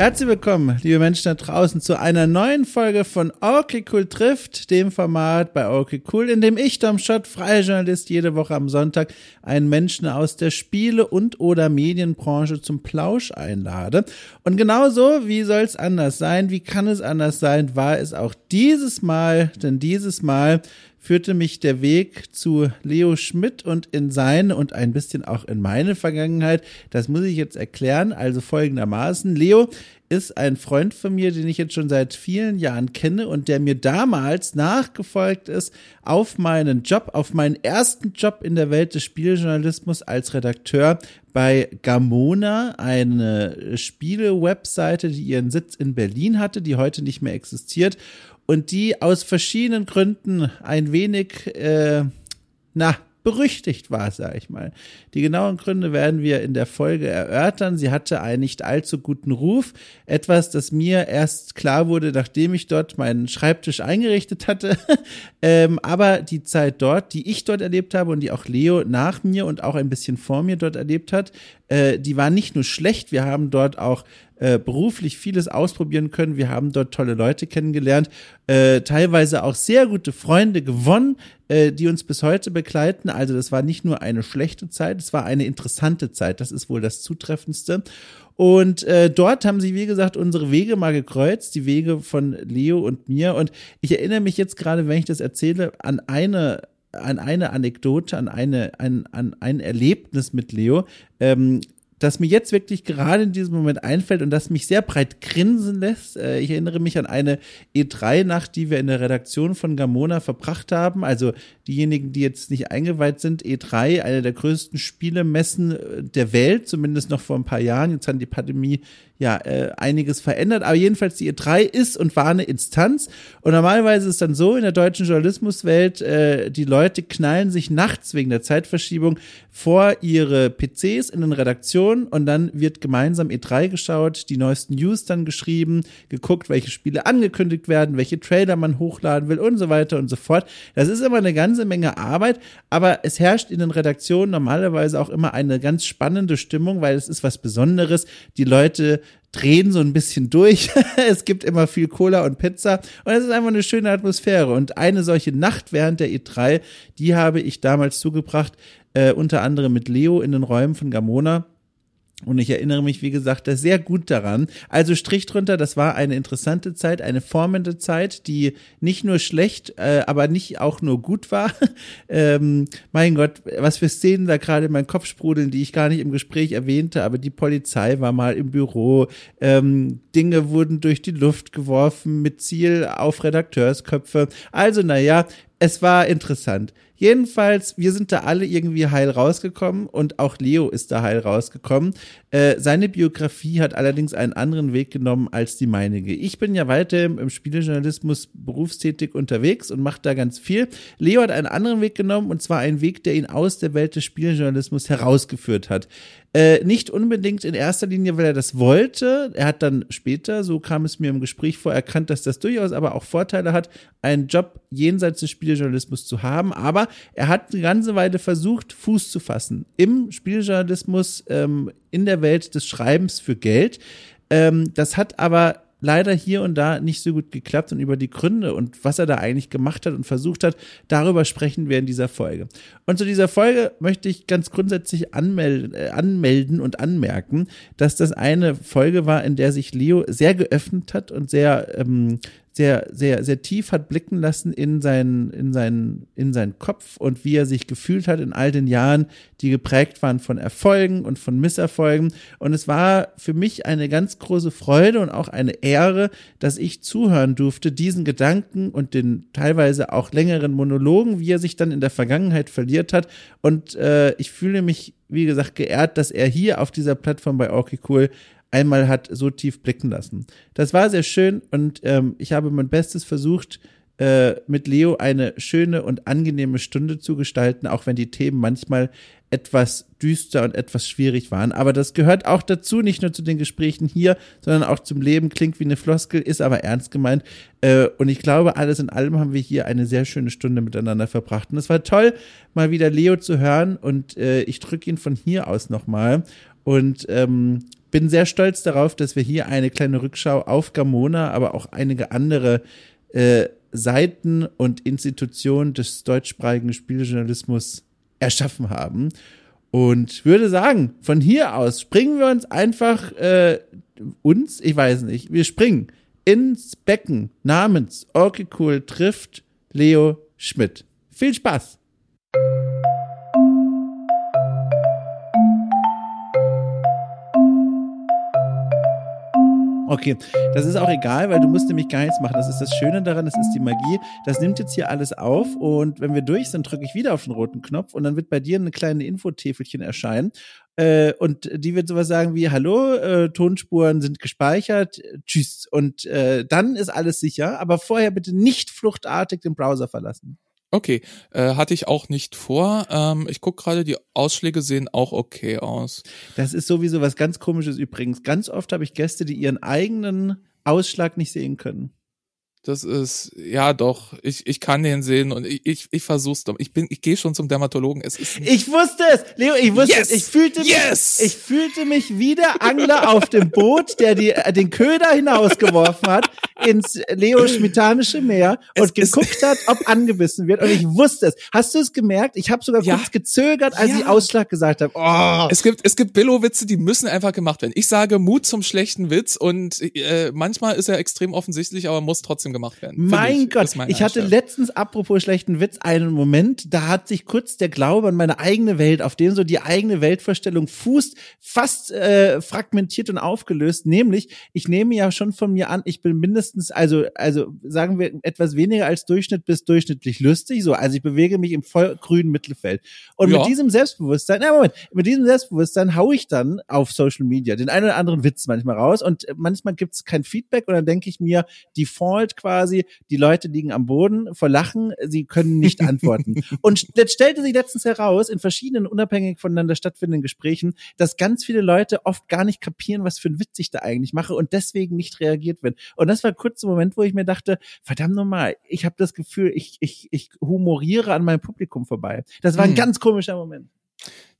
Herzlich willkommen, liebe Menschen da draußen, zu einer neuen Folge von Okay Cool trifft, dem Format bei Okay Cool, in dem ich, Dom Schott, freier Journalist, jede Woche am Sonntag einen Menschen aus der Spiele- und oder Medienbranche zum Plausch einlade. Und genauso, wie soll es anders sein, wie kann es anders sein, war es auch dieses Mal, denn dieses Mal führte mich der Weg zu Leo Schmidt und in seine und ein bisschen auch in meine Vergangenheit. Das muss ich jetzt erklären. Also folgendermaßen. Leo ist ein Freund von mir, den ich jetzt schon seit vielen Jahren kenne und der mir damals nachgefolgt ist auf meinen Job, auf meinen ersten Job in der Welt des Spieljournalismus als Redakteur bei Gamona, eine Spiele-Webseite, die ihren Sitz in Berlin hatte, die heute nicht mehr existiert und die aus verschiedenen Gründen ein wenig, äh, na, berüchtigt war, sage ich mal. Die genauen Gründe werden wir in der Folge erörtern. Sie hatte einen nicht allzu guten Ruf. Etwas, das mir erst klar wurde, nachdem ich dort meinen Schreibtisch eingerichtet hatte. ähm, aber die Zeit dort, die ich dort erlebt habe und die auch Leo nach mir und auch ein bisschen vor mir dort erlebt hat, äh, die war nicht nur schlecht. Wir haben dort auch äh, beruflich vieles ausprobieren können. Wir haben dort tolle Leute kennengelernt, äh, teilweise auch sehr gute Freunde gewonnen, äh, die uns bis heute begleiten. Also das war nicht nur eine schlechte Zeit, es war eine interessante Zeit. Das ist wohl das Zutreffendste. Und äh, dort haben sie, wie gesagt, unsere Wege mal gekreuzt, die Wege von Leo und mir. Und ich erinnere mich jetzt gerade, wenn ich das erzähle, an eine an eine Anekdote, an eine, an, an ein Erlebnis mit Leo. Ähm, das mir jetzt wirklich gerade in diesem Moment einfällt und das mich sehr breit grinsen lässt. Äh, ich erinnere mich an eine E3-Nacht, die wir in der Redaktion von Gamona verbracht haben. Also diejenigen, die jetzt nicht eingeweiht sind, E3, eine der größten Spielemessen äh, der Welt, zumindest noch vor ein paar Jahren. Jetzt hat die Pandemie ja äh, einiges verändert, aber jedenfalls die E3 ist und war eine Instanz und normalerweise ist dann so in der deutschen Journalismuswelt, äh, die Leute knallen sich nachts wegen der Zeitverschiebung vor ihre PCs in den Redaktionen und dann wird gemeinsam E3 geschaut, die neuesten News dann geschrieben, geguckt, welche Spiele angekündigt werden, welche Trailer man hochladen will und so weiter und so fort. Das ist immer eine ganze Menge Arbeit, aber es herrscht in den Redaktionen normalerweise auch immer eine ganz spannende Stimmung, weil es ist was Besonderes. Die Leute drehen so ein bisschen durch. es gibt immer viel Cola und Pizza und es ist einfach eine schöne Atmosphäre. Und eine solche Nacht während der E3, die habe ich damals zugebracht, äh, unter anderem mit Leo in den Räumen von Gamona. Und ich erinnere mich, wie gesagt, da sehr gut daran. Also Strich drunter, das war eine interessante Zeit, eine formende Zeit, die nicht nur schlecht, äh, aber nicht auch nur gut war. ähm, mein Gott, was für Szenen da gerade in meinen Kopf sprudeln, die ich gar nicht im Gespräch erwähnte, aber die Polizei war mal im Büro, ähm, Dinge wurden durch die Luft geworfen mit Ziel auf Redakteursköpfe. Also, naja, es war interessant. Jedenfalls, wir sind da alle irgendwie heil rausgekommen und auch Leo ist da heil rausgekommen. Äh, seine Biografie hat allerdings einen anderen Weg genommen als die meinige. Ich bin ja weiter im Spielejournalismus berufstätig unterwegs und mache da ganz viel. Leo hat einen anderen Weg genommen und zwar einen Weg, der ihn aus der Welt des Spielejournalismus herausgeführt hat. Äh, nicht unbedingt in erster Linie, weil er das wollte. Er hat dann später, so kam es mir im Gespräch vor, erkannt, dass das durchaus aber auch Vorteile hat, einen Job jenseits des Spielejournalismus zu haben. Aber er hat eine ganze Weile versucht, Fuß zu fassen im Spielejournalismus, ähm, in der Welt des Schreibens für Geld. Ähm, das hat aber leider hier und da nicht so gut geklappt und über die Gründe und was er da eigentlich gemacht hat und versucht hat, darüber sprechen wir in dieser Folge. Und zu dieser Folge möchte ich ganz grundsätzlich anmelden, äh, anmelden und anmerken, dass das eine Folge war, in der sich Leo sehr geöffnet hat und sehr ähm, sehr, sehr, sehr tief hat blicken lassen in seinen, in seinen, in seinen Kopf und wie er sich gefühlt hat in all den Jahren, die geprägt waren von Erfolgen und von Misserfolgen. Und es war für mich eine ganz große Freude und auch eine Ehre, dass ich zuhören durfte, diesen Gedanken und den teilweise auch längeren Monologen, wie er sich dann in der Vergangenheit verliert hat. Und äh, ich fühle mich, wie gesagt, geehrt, dass er hier auf dieser Plattform bei Orky Cool einmal hat so tief blicken lassen. Das war sehr schön und ähm, ich habe mein Bestes versucht, äh, mit Leo eine schöne und angenehme Stunde zu gestalten, auch wenn die Themen manchmal etwas düster und etwas schwierig waren. Aber das gehört auch dazu, nicht nur zu den Gesprächen hier, sondern auch zum Leben. Klingt wie eine Floskel, ist aber ernst gemeint. Äh, und ich glaube, alles in allem haben wir hier eine sehr schöne Stunde miteinander verbracht. Und es war toll, mal wieder Leo zu hören. Und äh, ich drücke ihn von hier aus nochmal und ähm, bin sehr stolz darauf, dass wir hier eine kleine Rückschau auf Gamona, aber auch einige andere äh, Seiten und Institutionen des deutschsprachigen Spieljournalismus erschaffen haben. Und würde sagen, von hier aus springen wir uns einfach äh, uns, ich weiß nicht, wir springen ins Becken namens Okay Cool trifft Leo Schmidt. Viel Spaß! Okay, das ist auch egal, weil du musst nämlich gar nichts machen. Das ist das Schöne daran, das ist die Magie. Das nimmt jetzt hier alles auf und wenn wir durch sind, drücke ich wieder auf den roten Knopf und dann wird bei dir eine kleine Infotäfelchen erscheinen. Äh, und die wird sowas sagen wie, hallo, äh, Tonspuren sind gespeichert, tschüss. Und äh, dann ist alles sicher, aber vorher bitte nicht fluchtartig den Browser verlassen. Okay, äh, hatte ich auch nicht vor. Ähm, ich guck gerade, die Ausschläge sehen auch okay aus. Das ist sowieso was ganz komisches übrigens. Ganz oft habe ich Gäste, die ihren eigenen Ausschlag nicht sehen können. Das ist, ja doch, ich, ich kann den sehen und ich, ich, ich versuch's doch. Ich bin, ich gehe schon zum Dermatologen. Es ist ich wusste es, Leo, ich wusste yes! es. Ich fühlte mich, yes! ich fühlte mich wie der Angler auf dem Boot, der die, den Köder hinausgeworfen hat ins Leo Schmitanische Meer und es, geguckt es, hat, ob angebissen wird. Und ich wusste es. Hast du es gemerkt? Ich habe sogar ja. kurz gezögert, als ja. ich Ausschlag gesagt habe. Oh. Es gibt, es gibt Billo-Witze, die müssen einfach gemacht werden. Ich sage Mut zum schlechten Witz und äh, manchmal ist er extrem offensichtlich, aber muss trotzdem trotzdem gemacht werden. Mein ich, Gott, ich hatte letztens, apropos schlechten Witz, einen Moment, da hat sich kurz der Glaube an meine eigene Welt, auf dem so die eigene Weltvorstellung fußt, fast äh, fragmentiert und aufgelöst. Nämlich, ich nehme ja schon von mir an, ich bin mindestens, also, also sagen wir etwas weniger als Durchschnitt bis durchschnittlich lustig. So, also ich bewege mich im vollgrünen Mittelfeld. Und ja. mit diesem Selbstbewusstsein, na Moment, mit diesem Selbstbewusstsein hau ich dann auf Social Media den einen oder anderen Witz manchmal raus und manchmal gibt's kein Feedback und dann denke ich mir, Default quasi, die Leute liegen am Boden vor Lachen, sie können nicht antworten. und jetzt stellte sich letztens heraus, in verschiedenen unabhängig voneinander stattfindenden Gesprächen, dass ganz viele Leute oft gar nicht kapieren, was für ein Witz ich da eigentlich mache und deswegen nicht reagiert wird. Und das war kurz Moment, wo ich mir dachte, verdammt nochmal, ich habe das Gefühl, ich, ich, ich humoriere an meinem Publikum vorbei. Das war ein hm. ganz komischer Moment.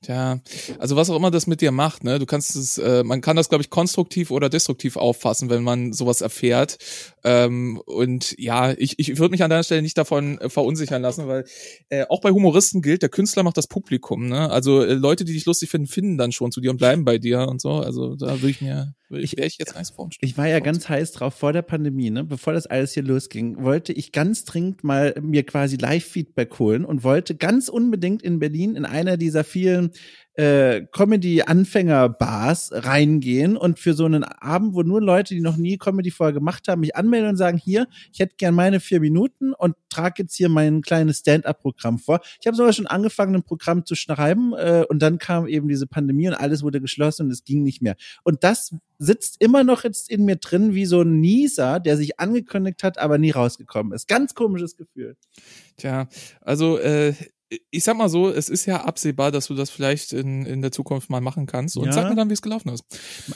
Tja, also was auch immer das mit dir macht, ne? Du kannst es, äh, man kann das, glaube ich, konstruktiv oder destruktiv auffassen, wenn man sowas erfährt. Ähm, und ja, ich, ich würde mich an deiner Stelle nicht davon äh, verunsichern lassen, weil äh, auch bei Humoristen gilt, der Künstler macht das Publikum, ne? Also äh, Leute, die dich lustig finden, finden dann schon zu dir und bleiben bei dir und so. Also da würde ich mir, ich, wäre ich jetzt eins vorstellen. Ich war ja ganz heiß drauf vor der Pandemie, ne? Bevor das alles hier losging, wollte ich ganz dringend mal mir quasi Live-Feedback holen und wollte ganz unbedingt in Berlin in einer dieser vielen äh, Comedy-Anfänger-Bars reingehen und für so einen Abend, wo nur Leute, die noch nie Comedy vorher gemacht haben, mich anmelden und sagen, hier, ich hätte gern meine vier Minuten und trage jetzt hier mein kleines Stand-up-Programm vor. Ich habe sogar schon angefangen, ein Programm zu schreiben äh, und dann kam eben diese Pandemie und alles wurde geschlossen und es ging nicht mehr. Und das sitzt immer noch jetzt in mir drin wie so ein Nieser, der sich angekündigt hat, aber nie rausgekommen ist. Ganz komisches Gefühl. Tja, also äh, ich sag mal so, es ist ja absehbar, dass du das vielleicht in, in der Zukunft mal machen kannst. Und ja. sag mir dann, wie es gelaufen ist.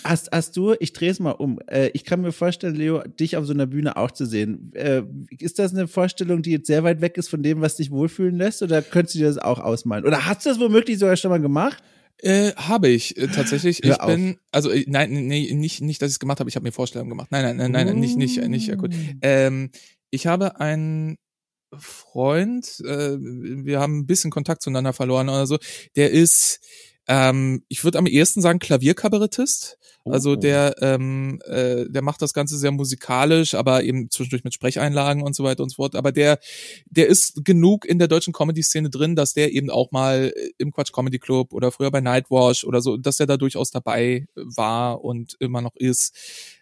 Hast, hast du, ich drehe es mal um. Äh, ich kann mir vorstellen, Leo, dich auf so einer Bühne auch zu sehen. Äh, ist das eine Vorstellung, die jetzt sehr weit weg ist von dem, was dich wohlfühlen lässt? Oder könntest du dir das auch ausmalen? Oder hast du das womöglich sogar schon mal gemacht? Äh, habe ich äh, tatsächlich. Hör ich auf. bin, also äh, nein, nee, nicht, nicht, dass ich es gemacht habe. Ich habe mir Vorstellungen gemacht. Nein, nein, nein, nein, nicht, nicht, nicht. Äh, gut. Ähm, ich habe ein Freund, äh, wir haben ein bisschen Kontakt zueinander verloren oder so, der ist, ähm, ich würde am ehesten sagen, Klavierkabarettist. Oh. Also der, ähm, äh, der macht das Ganze sehr musikalisch, aber eben zwischendurch mit Sprecheinlagen und so weiter und so fort. Aber der, der ist genug in der deutschen Comedy-Szene drin, dass der eben auch mal im Quatsch Comedy Club oder früher bei Nightwash oder so, dass der da durchaus dabei war und immer noch ist.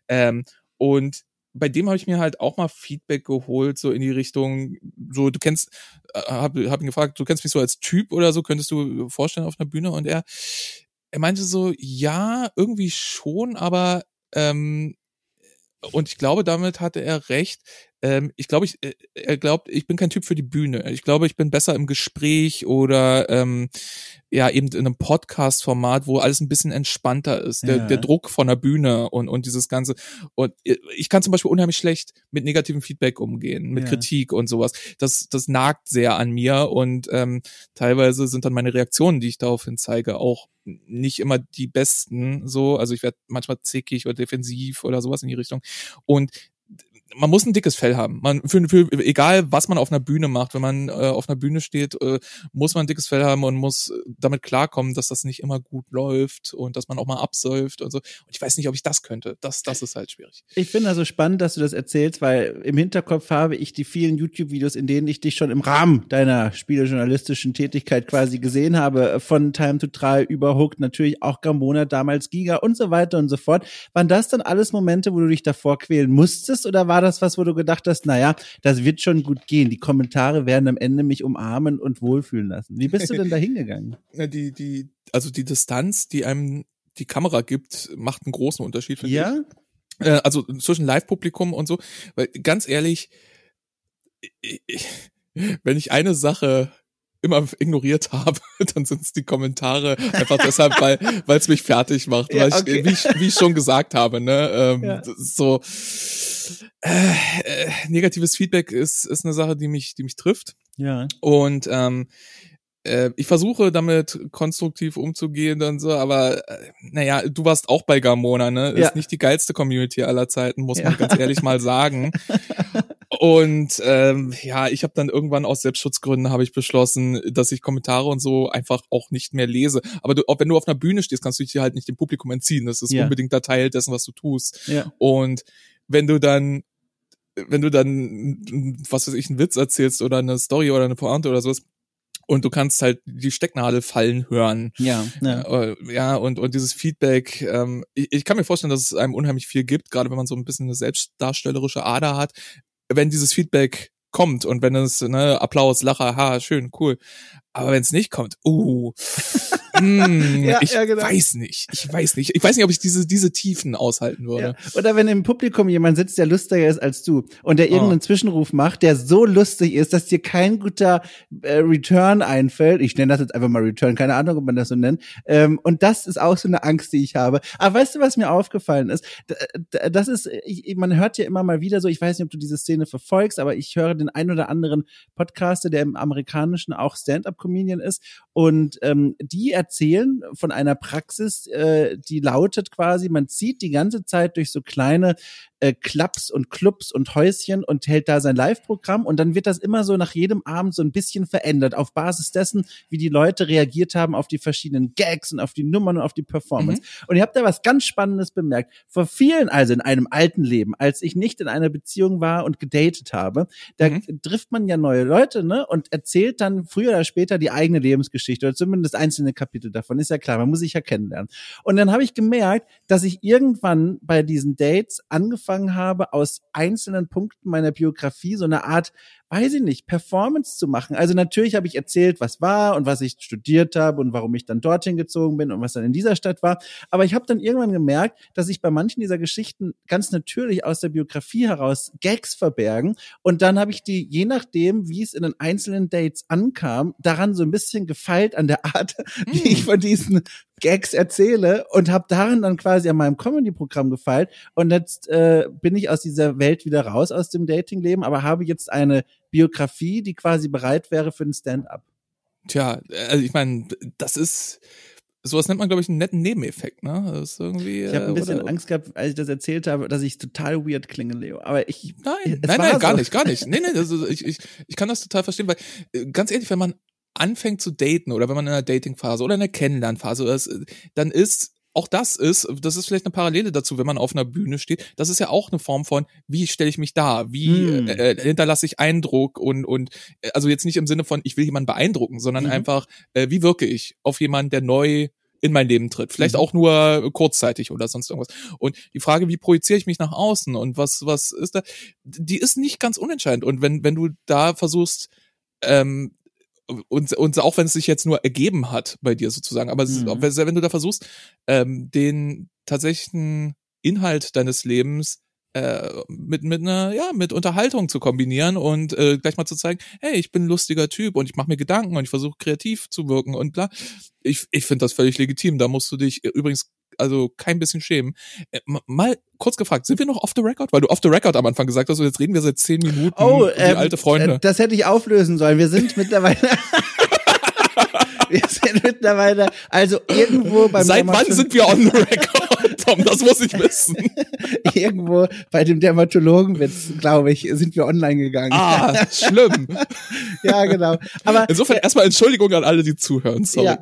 Ähm, und bei dem habe ich mir halt auch mal Feedback geholt, so in die Richtung, so du kennst, äh, hab, hab ihn gefragt, du kennst mich so als Typ oder so, könntest du vorstellen auf einer Bühne? Und er, er meinte so, ja, irgendwie schon, aber ähm, und ich glaube, damit hatte er recht. Ähm, ich glaube, ich, äh, er glaubt, ich bin kein Typ für die Bühne. Ich glaube, ich bin besser im Gespräch oder ähm, ja eben in einem Podcast-Format, wo alles ein bisschen entspannter ist. Der, ja. der Druck von der Bühne und und dieses ganze. Und äh, ich kann zum Beispiel unheimlich schlecht mit negativem Feedback umgehen, mit ja. Kritik und sowas. Das das nagt sehr an mir und ähm, teilweise sind dann meine Reaktionen, die ich daraufhin zeige, auch nicht immer die besten so also ich werde manchmal zickig oder defensiv oder sowas in die Richtung und man muss ein dickes Fell haben. Man für, für egal was man auf einer Bühne macht, wenn man äh, auf einer Bühne steht, äh, muss man ein dickes Fell haben und muss damit klarkommen, dass das nicht immer gut läuft und dass man auch mal absäuft und so. Und ich weiß nicht, ob ich das könnte. Das das ist halt schwierig. Ich finde also spannend, dass du das erzählst, weil im Hinterkopf habe ich die vielen YouTube Videos, in denen ich dich schon im Rahmen deiner spielejournalistischen Tätigkeit quasi gesehen habe, von Time to Try über natürlich auch Gamona, damals Giga und so weiter und so fort. Waren das dann alles Momente, wo du dich davor quälen musstest oder war das was, wo du gedacht hast, naja, das wird schon gut gehen. Die Kommentare werden am Ende mich umarmen und wohlfühlen lassen. Wie bist du denn da hingegangen? die, die, also die Distanz, die einem die Kamera gibt, macht einen großen Unterschied, finde ja? ich. Äh, also zwischen Live-Publikum und so. Weil ganz ehrlich, ich, wenn ich eine Sache immer ignoriert habe, dann sind es die Kommentare einfach deshalb, weil weil es mich fertig macht, ja, weil ich, wie, ich, wie ich schon gesagt habe, ne, ähm, ja. so äh, äh, negatives Feedback ist ist eine Sache, die mich die mich trifft. Ja. Und ähm, äh, ich versuche damit konstruktiv umzugehen und so, aber äh, naja, du warst auch bei Gamona, ne? Ist ja. nicht die geilste Community aller Zeiten, muss man ganz ehrlich mal sagen. Und ähm, ja, ich habe dann irgendwann aus Selbstschutzgründen habe ich beschlossen, dass ich Kommentare und so einfach auch nicht mehr lese. Aber du, auch wenn du auf einer Bühne stehst, kannst du dich halt nicht dem Publikum entziehen. Das ist ja. unbedingt der Teil dessen, was du tust. Ja. Und wenn du dann wenn du dann, was weiß ich, einen Witz erzählst oder eine Story oder eine Pointe oder sowas, und du kannst halt die Stecknadel fallen hören. Ja, ja. Äh, ja und, und dieses Feedback, ähm, ich, ich kann mir vorstellen, dass es einem unheimlich viel gibt, gerade wenn man so ein bisschen eine selbstdarstellerische Ader hat wenn dieses Feedback kommt und wenn es ne Applaus, Lacher, ha, schön, cool. Aber wenn es nicht kommt, uh, hm, ja, ich ja, genau. weiß nicht. Ich weiß nicht. Ich weiß nicht, ob ich diese, diese Tiefen aushalten würde. Ja. Oder wenn im Publikum jemand sitzt, der lustiger ist als du und der irgendeinen oh. Zwischenruf macht, der so lustig ist, dass dir kein guter äh, Return einfällt. Ich nenne das jetzt einfach mal Return, keine Ahnung, ob man das so nennt. Ähm, und das ist auch so eine Angst, die ich habe. Aber weißt du, was mir aufgefallen ist? Das ist, ich, man hört ja immer mal wieder so, ich weiß nicht, ob du diese Szene verfolgst, aber ich höre den ein oder anderen Podcaster, der im amerikanischen auch Stand-up-Comedian ist. Und ähm, die erzählen von einer Praxis, äh, die lautet quasi, man zieht die ganze Zeit durch so kleine äh, Clubs und Clubs und Häuschen und hält da sein Live-Programm und dann wird das immer so nach jedem Abend so ein bisschen verändert auf Basis dessen, wie die Leute reagiert haben auf die verschiedenen Gags und auf die Nummern und auf die Performance. Mhm. Und ihr habt da was ganz Spannendes bemerkt. Vor vielen, also in einem alten Leben, als ich nicht in einer Beziehung war und gedatet habe, da mhm. trifft man ja neue Leute, ne, und erzählt dann früher oder später die eigene Lebensgeschichte oder zumindest einzelne Kapitel davon. Ist ja klar, man muss sich ja kennenlernen. Und dann habe ich gemerkt, dass ich irgendwann bei diesen Dates angefangen habe, aus einzelnen Punkten meiner Biografie so eine Art weiß ich nicht, Performance zu machen. Also natürlich habe ich erzählt, was war und was ich studiert habe und warum ich dann dorthin gezogen bin und was dann in dieser Stadt war. Aber ich habe dann irgendwann gemerkt, dass ich bei manchen dieser Geschichten ganz natürlich aus der Biografie heraus Gags verbergen. Und dann habe ich die, je nachdem, wie es in den einzelnen Dates ankam, daran so ein bisschen gefeilt an der Art, wie mm. ich von diesen Gags erzähle und habe daran dann quasi an meinem Comedy-Programm gefeilt. Und jetzt äh, bin ich aus dieser Welt wieder raus, aus dem Dating-Leben, aber habe jetzt eine Biografie, die quasi bereit wäre für ein Stand-up. Tja, also ich meine, das ist sowas nennt man, glaube ich, einen netten Nebeneffekt, ne? Das ist irgendwie, ich habe ein bisschen oder, Angst gehabt, als ich das erzählt habe, dass ich total weird klinge, Leo. Aber ich. Nein, nein, nein, so. gar nicht, gar nicht. Nee, nee, also ich, ich, ich kann das total verstehen, weil äh, ganz ehrlich, wenn man anfängt zu daten oder wenn man in einer Datingphase oder in einer Kennenlernphase ist, dann ist auch das ist, das ist vielleicht eine Parallele dazu, wenn man auf einer Bühne steht. Das ist ja auch eine Form von, wie stelle ich mich da? Wie hm. äh, äh hinterlasse ich Eindruck und und äh, also jetzt nicht im Sinne von, ich will jemanden beeindrucken, sondern mhm. einfach, äh, wie wirke ich auf jemanden, der neu in mein Leben tritt. Vielleicht mhm. auch nur kurzzeitig oder sonst irgendwas. Und die Frage, wie projiziere ich mich nach außen und was was ist da, die ist nicht ganz unentscheidend. Und wenn wenn du da versuchst ähm, und, und auch wenn es sich jetzt nur ergeben hat bei dir sozusagen, aber mhm. wenn du da versuchst, ähm, den tatsächlichen Inhalt deines Lebens äh, mit mit einer ja mit Unterhaltung zu kombinieren und äh, gleich mal zu zeigen, hey, ich bin ein lustiger Typ und ich mache mir Gedanken und ich versuche kreativ zu wirken und bla. Ich ich finde das völlig legitim. Da musst du dich übrigens also kein bisschen schämen. Äh, mal kurz gefragt, sind wir noch off the record? Weil du off the record am Anfang gesagt hast und jetzt reden wir seit zehn Minuten oh, ähm, alte Freunde. Äh, das hätte ich auflösen sollen. Wir sind mittlerweile wir sind mittlerweile, also irgendwo beim Seit wann sind wir on the record? Tom, das muss ich wissen. irgendwo bei dem Dermatologenwitz, glaube ich, sind wir online gegangen. Ah, schlimm. ja, genau. Aber insofern erstmal Entschuldigung an alle, die zuhören. Sorry. Ja,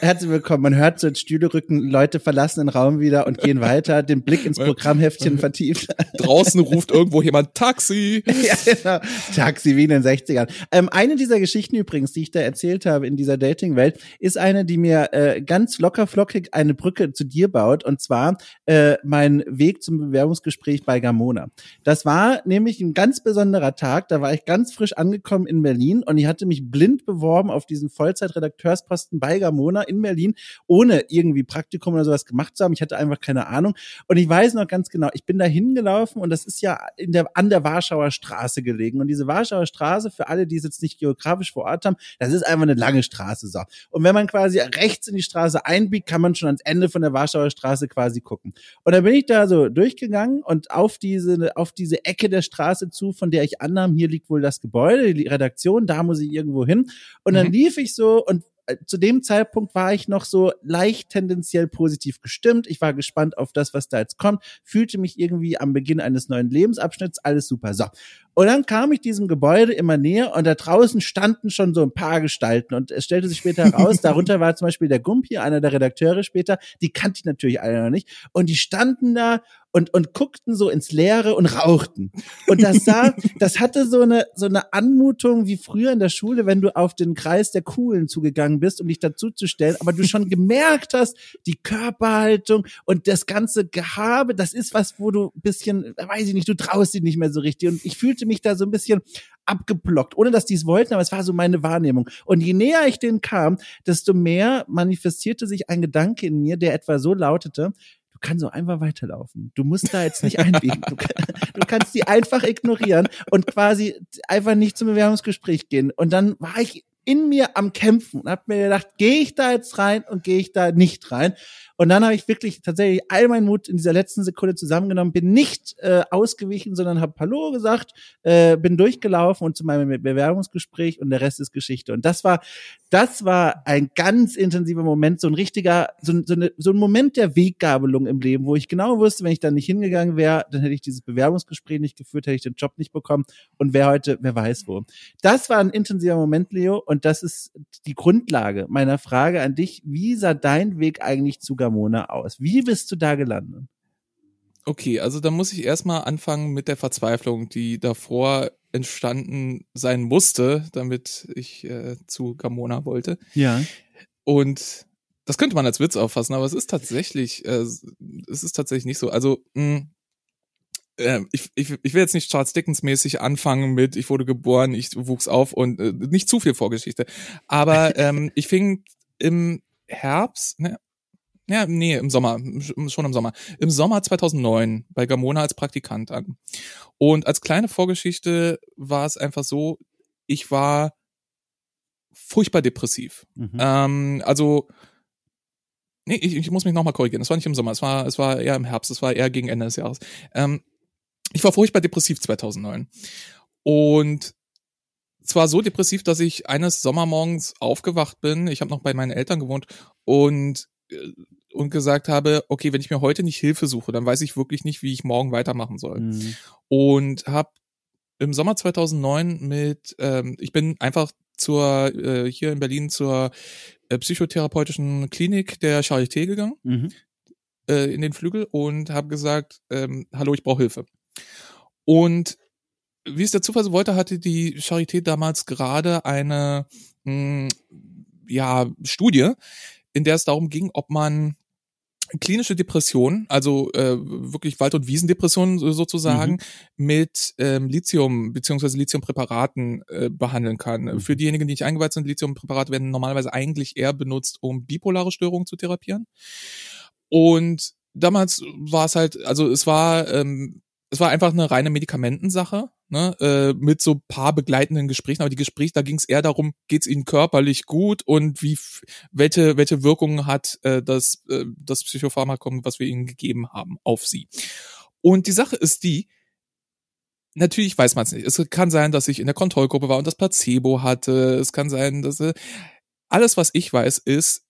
herzlich willkommen. Man hört so Stühle rücken, Leute verlassen den Raum wieder und gehen weiter, den Blick ins Programmheftchen vertieft. Draußen ruft irgendwo jemand Taxi. ja, genau. Taxi wie in den 60ern. Ähm, eine dieser Geschichten übrigens, die ich da erzählt habe in dieser Dating-Welt, ist eine, die mir äh, ganz locker flockig eine Brücke zu dir baut. Und zwar äh, mein Weg zum Bewerbungsgespräch bei Gamona. Das war nämlich ein ganz besonderer Tag. Da war ich ganz frisch angekommen in Berlin und ich hatte mich blind beworben auf diesen Vollzeitredakteursposten bei Gamona in Berlin, ohne irgendwie Praktikum oder sowas gemacht zu haben. Ich hatte einfach keine Ahnung. Und ich weiß noch ganz genau, ich bin da hingelaufen und das ist ja in der, an der Warschauer Straße gelegen. Und diese Warschauer Straße, für alle, die es jetzt nicht geografisch vor Ort haben, das ist einfach eine lange Straße. So. Und wenn man quasi rechts in die Straße einbiegt, kann man schon ans Ende von der Warschauer Straße quasi gucken. Und dann bin ich da so durchgegangen und auf diese, auf diese Ecke der Straße zu, von der ich annahm, hier liegt wohl das Gebäude, die Redaktion, da muss ich irgendwo hin. Und dann mhm. lief ich so und äh, zu dem Zeitpunkt war ich noch so leicht tendenziell positiv gestimmt. Ich war gespannt auf das, was da jetzt kommt, fühlte mich irgendwie am Beginn eines neuen Lebensabschnitts, alles super. So. Und dann kam ich diesem Gebäude immer näher und da draußen standen schon so ein paar Gestalten und es stellte sich später heraus, darunter war zum Beispiel der Gumpi, einer der Redakteure später, die kannte ich natürlich alle noch nicht und die standen da und, und guckten so ins Leere und rauchten. Und das sah, das hatte so eine, so eine Anmutung wie früher in der Schule, wenn du auf den Kreis der Coolen zugegangen bist, um dich dazu zu stellen, aber du schon gemerkt hast, die Körperhaltung und das ganze Gehabe, das ist was, wo du bisschen, weiß ich nicht, du traust dich nicht mehr so richtig. Und ich fühlte mich da so ein bisschen abgeblockt, ohne dass die es wollten, aber es war so meine Wahrnehmung. Und je näher ich denen kam, desto mehr manifestierte sich ein Gedanke in mir, der etwa so lautete, du kannst so einfach weiterlaufen. Du musst da jetzt nicht einbiegen. Du, du, kannst die einfach ignorieren und quasi einfach nicht zum Bewerbungsgespräch gehen. Und dann war ich in mir am Kämpfen und habe mir gedacht, gehe ich da jetzt rein und gehe ich da nicht rein? Und dann habe ich wirklich tatsächlich all meinen Mut in dieser letzten Sekunde zusammengenommen, bin nicht äh, ausgewichen, sondern habe Hallo gesagt, äh, bin durchgelaufen und zu meinem Bewerbungsgespräch und der Rest ist Geschichte. Und das war, das war ein ganz intensiver Moment, so ein richtiger, so, so, eine, so ein Moment der Weggabelung im Leben, wo ich genau wusste, wenn ich da nicht hingegangen wäre, dann hätte ich dieses Bewerbungsgespräch nicht geführt, hätte ich den Job nicht bekommen und wer heute, wer weiß wo. Das war ein intensiver Moment, Leo, und das ist die Grundlage meiner Frage an dich. Wie sah dein Weg eigentlich zu Gamona aus? Wie bist du da gelandet? Okay, also da muss ich erstmal anfangen mit der Verzweiflung, die davor entstanden sein musste, damit ich äh, zu Gamona wollte. Ja. Und das könnte man als Witz auffassen, aber es ist tatsächlich, äh, es ist tatsächlich nicht so. Also mh, hm, äh, ich, ich, ich will jetzt nicht Charles Dickens mäßig anfangen mit, ich wurde geboren, ich wuchs auf und äh, nicht zu viel Vorgeschichte. Aber ähm, ich fing im Herbst, ne, ja, nee, im Sommer, schon im Sommer. Im Sommer 2009 bei Gamona als Praktikant an. Und als kleine Vorgeschichte war es einfach so, ich war furchtbar depressiv. Mhm. Ähm, also, nee, ich, ich muss mich nochmal korrigieren. Es war nicht im Sommer, es war, es war eher im Herbst, es war eher gegen Ende des Jahres. Ähm, ich war furchtbar depressiv 2009. Und zwar so depressiv, dass ich eines Sommermorgens aufgewacht bin. Ich habe noch bei meinen Eltern gewohnt und äh, und gesagt habe, okay, wenn ich mir heute nicht Hilfe suche, dann weiß ich wirklich nicht, wie ich morgen weitermachen soll. Mhm. Und habe im Sommer 2009 mit, ähm, ich bin einfach zur äh, hier in Berlin zur äh, psychotherapeutischen Klinik der Charité gegangen mhm. äh, in den Flügel und habe gesagt, ähm, hallo, ich brauche Hilfe. Und wie es der Zufall so wollte, hatte die Charité damals gerade eine mh, hm, ja Studie, in der es darum ging, ob man klinische Depression, also äh, wirklich Wald- und Wiesendepression sozusagen, mhm. mit ähm, Lithium beziehungsweise Lithiumpräparaten äh, behandeln kann. Mhm. Für diejenigen, die nicht eingeweiht sind, Lithiumpräparate werden normalerweise eigentlich eher benutzt, um bipolare Störungen zu therapieren. Und damals war es halt, also es war ähm, es war einfach eine reine Medikamentensache, ne, äh, mit so paar begleitenden Gesprächen, aber die Gespräche, da ging es eher darum, geht's ihnen körperlich gut und wie welche welche Wirkungen hat äh, das äh, das Psychopharmakum, was wir ihnen gegeben haben, auf sie. Und die Sache ist die, natürlich weiß man es nicht. Es kann sein, dass ich in der Kontrollgruppe war und das Placebo hatte. Es kann sein, dass äh, alles, was ich weiß, ist,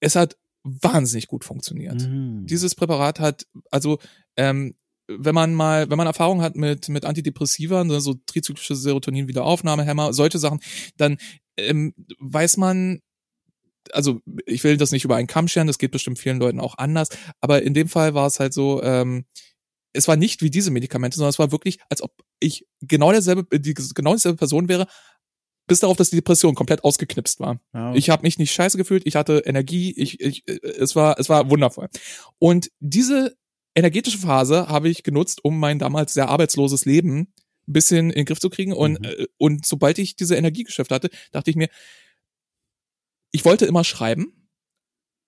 es hat wahnsinnig gut funktioniert. Mhm. Dieses Präparat hat, also ähm, wenn man mal, wenn man Erfahrung hat mit mit Antidepressiva, ne, so trizyklische Serotonin-Wiederaufnahmehämmer, solche Sachen, dann ähm, weiß man, also ich will das nicht über einen Kamm scheren, das geht bestimmt vielen Leuten auch anders, aber in dem Fall war es halt so, ähm, es war nicht wie diese Medikamente, sondern es war wirklich, als ob ich genau derselbe, die, genau dieselbe Person wäre, bis darauf, dass die Depression komplett ausgeknipst war. Ja. Ich habe mich nicht scheiße gefühlt, ich hatte Energie, ich, ich, es war, es war wundervoll. Und diese energetische Phase habe ich genutzt, um mein damals sehr arbeitsloses Leben ein bisschen in den Griff zu kriegen. Und, mhm. äh, und sobald ich diese Energiegeschäfte hatte, dachte ich mir, ich wollte immer schreiben.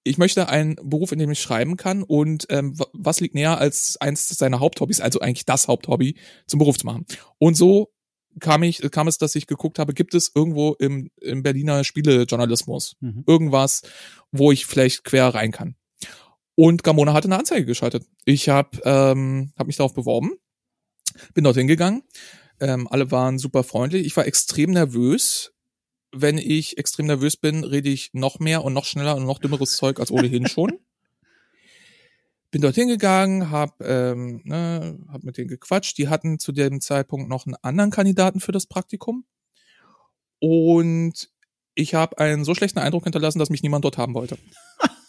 Ich möchte einen Beruf, in dem ich schreiben kann. Und ähm, was liegt näher als eins seiner Haupthobbys, also eigentlich das Haupthobby, zum Beruf zu machen. Und so kam ich, kam es, dass ich geguckt habe, gibt es irgendwo im, im Berliner Spielejournalismus mhm. irgendwas, wo ich vielleicht quer rein kann. Und Gamona hatte eine Anzeige geschaltet. Ich habe ähm, hab mich darauf beworben, bin dorthin gegangen. Ähm, alle waren super freundlich. Ich war extrem nervös. Wenn ich extrem nervös bin, rede ich noch mehr und noch schneller und noch dümmeres Zeug als ohnehin schon. bin dorthin gegangen, hab, ähm, ne, hab mit denen gequatscht. Die hatten zu dem Zeitpunkt noch einen anderen Kandidaten für das Praktikum. Und ich habe einen so schlechten Eindruck hinterlassen, dass mich niemand dort haben wollte.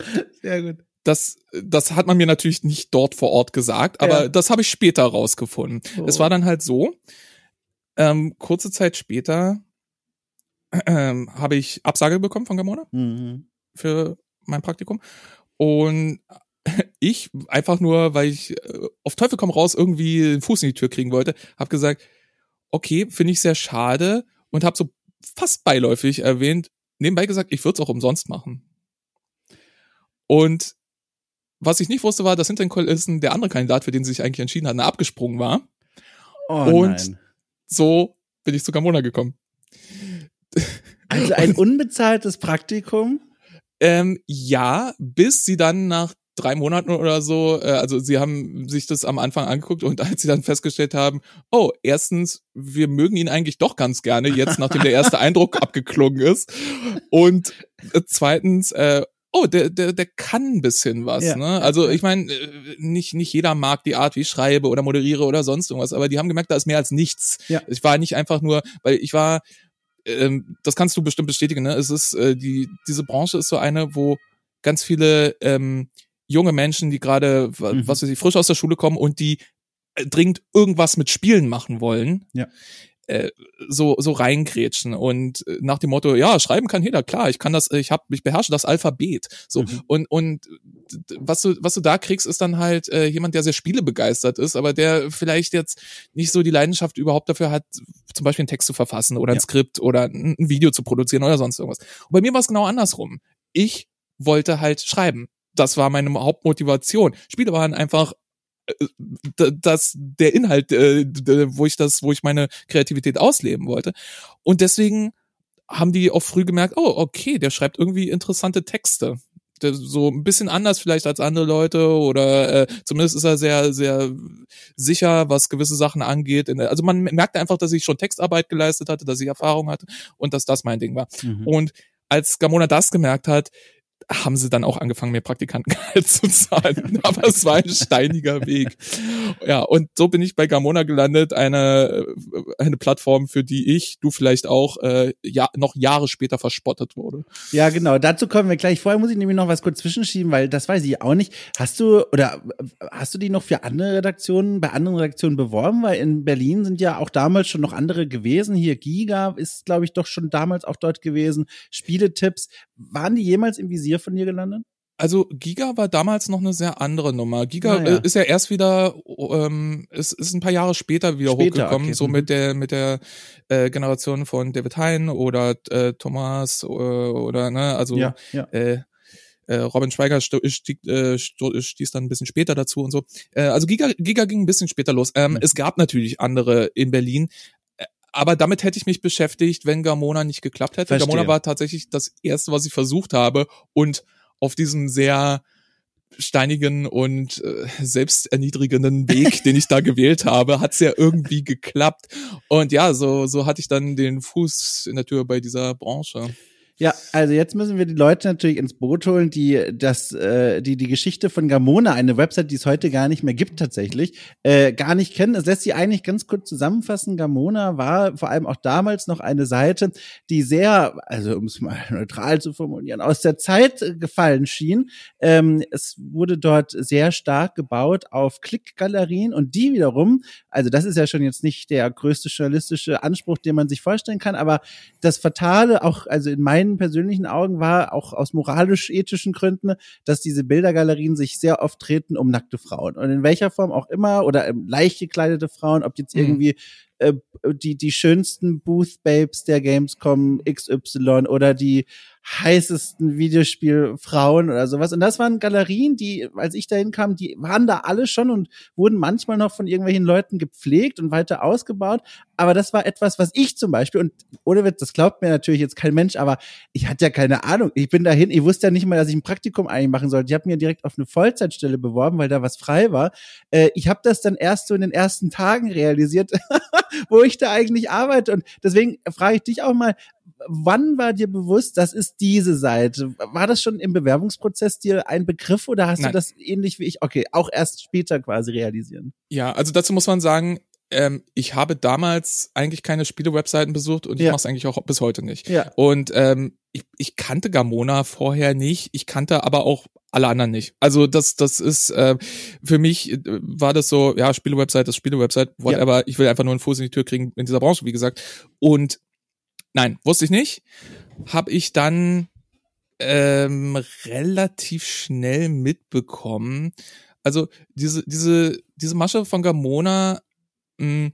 Sehr gut. Das, das hat man mir natürlich nicht dort vor Ort gesagt, aber ja. das habe ich später rausgefunden. Oh. Es war dann halt so, ähm, kurze Zeit später ähm, habe ich Absage bekommen von Gamona mhm. für mein Praktikum. Und ich einfach nur, weil ich äh, auf Teufel komm raus irgendwie den Fuß in die Tür kriegen wollte, habe gesagt, okay, finde ich sehr schade und habe so fast beiläufig erwähnt, nebenbei gesagt, ich würde es auch umsonst machen. Und was ich nicht wusste, war, dass hinter den Kulissen der andere Kandidat, für den sie sich eigentlich entschieden hatten, abgesprungen war. Oh, und nein. so bin ich zu Gamona gekommen. Also ein unbezahltes Praktikum? Ähm, ja, bis sie dann nach drei Monaten oder so, äh, also sie haben sich das am Anfang angeguckt und als sie dann festgestellt haben, oh, erstens, wir mögen ihn eigentlich doch ganz gerne, jetzt nachdem der erste Eindruck abgeklungen ist. Und äh, zweitens, äh, oh, der, der, der kann ein bisschen was. Ja. Ne? Also ich meine, äh, nicht, nicht jeder mag die Art, wie ich schreibe oder moderiere oder sonst irgendwas, aber die haben gemerkt, da ist mehr als nichts. Ja. Ich war nicht einfach nur, weil ich war, ähm, das kannst du bestimmt bestätigen, ne? Es ist, äh, die, diese Branche ist so eine, wo ganz viele ähm, junge Menschen, die gerade, mhm. was weiß ich, frisch aus der Schule kommen und die äh, dringend irgendwas mit Spielen machen wollen. Ja äh, so so reingrätschen und äh, nach dem Motto ja schreiben kann jeder klar ich kann das ich habe ich beherrsche das Alphabet so mhm. und und was du was du da kriegst ist dann halt äh, jemand der sehr Spiele begeistert ist aber der vielleicht jetzt nicht so die Leidenschaft überhaupt dafür hat zum Beispiel einen Text zu verfassen oder ein ja. Skript oder ein, ein Video zu produzieren oder sonst irgendwas und bei mir war es genau andersrum ich wollte halt schreiben das war meine Hauptmotivation. Spiele waren einfach das der Inhalt, äh, wo ich das, wo ich meine Kreativität ausleben wollte. Und deswegen haben die auch früh gemerkt, oh, okay, der schreibt irgendwie interessante Texte. Der, so ein bisschen anders vielleicht als andere Leute oder äh, zumindest ist er sehr, sehr sicher, was gewisse Sachen angeht. also man merkte einfach, dass ich schon Textarbeit geleistet hatte, dass ich Erfahrung hatte und dass das mein Ding war. Mhm. Und als Gamona das gemerkt hat, haben sie dann auch angefangen, mehr Praktikantengehalt zu zahlen. Aber es war ein steiniger Weg. Ja, und so bin ich bei Gamona gelandet, eine, äh, eine Plattform, für die ich, du vielleicht auch, äh, ja, noch Jahre später verspottet wurde. Ja, genau. Dazu kommen wir gleich. Vorher muss ich nämlich noch was kurz zwischenschieben, weil das weiß ich auch nicht. Hast du, oder hast du die noch für andere Redaktionen, bei anderen Redaktionen beworben? Weil in Berlin sind ja auch damals schon noch andere gewesen. Hier Giga ist, glaube ich, doch schon damals auch dort gewesen. Spieletipps. Waren die jemals im Visier von dir gelandet? Also Giga war damals noch eine sehr andere Nummer. Giga. Ah, ist ja erst wieder, ähm, ist, ist ein paar Jahre später wieder später, hochgekommen, okay. so mhm. mit der mit der äh, Generation von David Hein oder äh, Thomas äh, oder ne, also ja, ja. Äh, Äh, Robin Schweiger stieg, äh, stieß dann ein bisschen später dazu und so. Äh, also Giga, Giga ging ein bisschen später los. Ähm, mhm. Es gab natürlich andere in Berlin, äh, aber damit hätte ich mich beschäftigt, wenn Gamona nicht geklappt hätte. Verstehe. Gamona war tatsächlich das erste, was ich versucht habe und auf diesem sehr steinigen und äh, selbsterniedrigenden Weg, den ich da gewählt habe, hat's ja irgendwie geklappt. Und ja, so, so hatte ich dann den Fuß in der Tür bei dieser Branche. Ja, also jetzt müssen wir die Leute natürlich ins Boot holen, die das, äh, die die Geschichte von Gamona, eine Website, die es heute gar nicht mehr gibt tatsächlich, äh, gar nicht kennen. Es lässt sie eigentlich ganz kurz zusammenfassen. Gamona war vor allem auch damals noch eine Seite, die sehr, also um es mal neutral zu formulieren, aus der Zeit gefallen schien. Ähm, es wurde dort sehr stark gebaut auf Klickgalerien und die wiederum, also das ist ja schon jetzt nicht der größte journalistische Anspruch, den man sich vorstellen kann, aber das Fatale auch, also in meinen meinen persönlichen Augen war, auch aus moralisch-ethischen Gründen, dass diese Bildergalerien sich sehr oft treten um nackte Frauen. Und in welcher Form auch immer, oder leicht gekleidete Frauen, ob jetzt mhm. irgendwie äh, die, die schönsten Booth Babes der Gamescom XY oder die heißesten Videospielfrauen oder sowas. Und das waren Galerien, die, als ich dahin kam, die waren da alle schon und wurden manchmal noch von irgendwelchen Leuten gepflegt und weiter ausgebaut. Aber das war etwas, was ich zum Beispiel, und ohne Witz, das glaubt mir natürlich jetzt kein Mensch, aber ich hatte ja keine Ahnung. Ich bin dahin, ich wusste ja nicht mal, dass ich ein Praktikum eigentlich machen sollte. Ich habe mir direkt auf eine Vollzeitstelle beworben, weil da was frei war. Äh, ich habe das dann erst so in den ersten Tagen realisiert, wo ich da eigentlich arbeite. Und deswegen frage ich dich auch mal, wann war dir bewusst, das ist diese Seite? War das schon im Bewerbungsprozess dir ein Begriff oder hast Nein. du das ähnlich wie ich, okay, auch erst später quasi realisieren? Ja, also dazu muss man sagen, ähm, ich habe damals eigentlich keine Spiele-Webseiten besucht und ich ja. mache es eigentlich auch bis heute nicht. Ja. Und ähm, ich, ich kannte Gamona vorher nicht, ich kannte aber auch alle anderen nicht. Also das, das ist äh, für mich äh, war das so, ja, Spiele-Website, das Spiele-Website, whatever. Ja. Ich will einfach nur einen Fuß in die Tür kriegen in dieser Branche, wie gesagt. Und Nein, wusste ich nicht. Habe ich dann ähm, relativ schnell mitbekommen. Also diese diese diese Masche von Gamona mh, hm,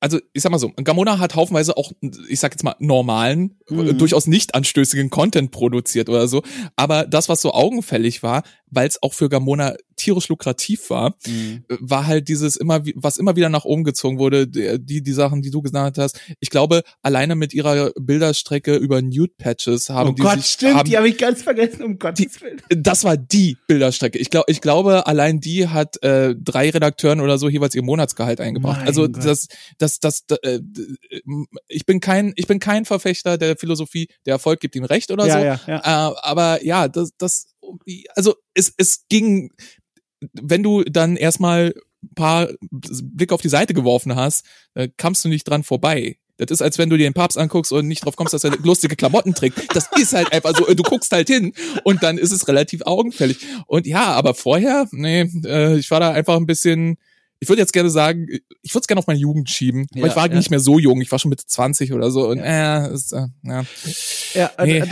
also ich sag mal so, Gamona hat haufenweise auch, ich sag jetzt mal, normalen, mhm. durchaus nicht anstößigen Content produziert oder so. Aber das, was so augenfällig war, weil es auch für Gamona tierisch lukrativ war, mhm. war halt dieses immer, was immer wieder nach oben gezogen wurde, die, die Sachen, die du gesagt hast. Ich glaube, alleine mit ihrer Bilderstrecke über Nude-Patches haben oh die Gott, sich, stimmt, haben, die habe ich ganz vergessen, um Gottes Willen. Das war die Bilderstrecke. Ich glaube, ich glaube, allein die hat äh, drei Redakteuren oder so jeweils ihr Monatsgehalt eingebracht. Mein also Gott. das, das, das, das äh, ich bin kein, ich bin kein Verfechter der Philosophie, der Erfolg gibt ihm recht oder ja, so. Ja, ja. Äh, aber ja, das, das also es, es ging, wenn du dann erstmal ein paar Blick auf die Seite geworfen hast, äh, kamst du nicht dran vorbei. Das ist, als wenn du dir den Papst anguckst und nicht drauf kommst, dass er lustige Klamotten trägt. Das ist halt einfach so, du guckst halt hin und dann ist es relativ augenfällig. Und ja, aber vorher, nee, äh, ich war da einfach ein bisschen, ich würde jetzt gerne sagen, ich würde es gerne auf meine Jugend schieben, ja, weil ich war ja. nicht mehr so jung, ich war schon Mitte 20 oder so und ja. äh, ist, äh ja. Ja, nee.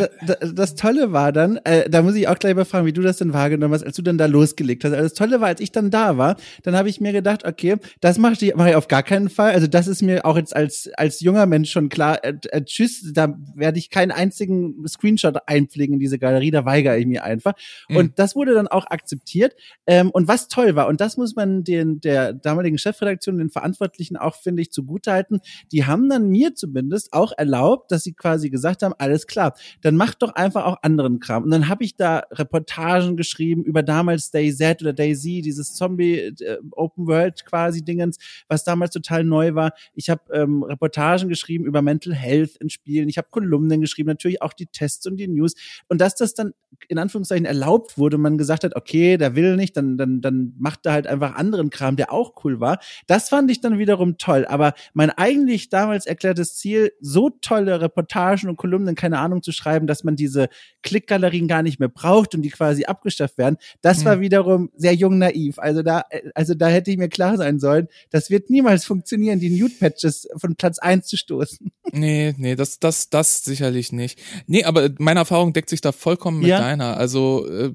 das Tolle war dann, äh, da muss ich auch gleich mal fragen, wie du das denn wahrgenommen hast, als du dann da losgelegt hast. Also das Tolle war, als ich dann da war, dann habe ich mir gedacht, okay, das mache ich, mach ich auf gar keinen Fall. Also das ist mir auch jetzt als als junger Mensch schon klar. Äh, äh, tschüss, da werde ich keinen einzigen Screenshot einpflegen in diese Galerie, da weigere ich mir einfach. Mhm. Und das wurde dann auch akzeptiert. Ähm, und was toll war, und das muss man den der damaligen Chefredaktion, den Verantwortlichen auch, finde ich, zugutehalten. Die haben dann mir zumindest auch erlaubt, dass sie quasi gesagt haben, alles klar, dann mach doch einfach auch anderen Kram. Und dann habe ich da Reportagen geschrieben über damals Day Z oder Day Z, dieses Zombie äh, Open World quasi Dingens, was damals total neu war. Ich habe ähm, Reportagen geschrieben über Mental Health in Spielen. Ich habe Kolumnen geschrieben, natürlich auch die Tests und die News. Und dass das dann in Anführungszeichen erlaubt wurde, man gesagt hat, okay, der will nicht, dann dann dann macht er halt einfach anderen Kram, der auch auch cool war. Das fand ich dann wiederum toll. Aber mein eigentlich damals erklärtes Ziel, so tolle Reportagen und Kolumnen, keine Ahnung, zu schreiben, dass man diese Klickgalerien gar nicht mehr braucht und die quasi abgeschafft werden, das mhm. war wiederum sehr jung naiv. Also da, also da hätte ich mir klar sein sollen, das wird niemals funktionieren, die Nude-Patches von Platz eins zu stoßen. Nee, nee, das, das, das sicherlich nicht. Nee, aber meine Erfahrung deckt sich da vollkommen mit ja. deiner. Also äh,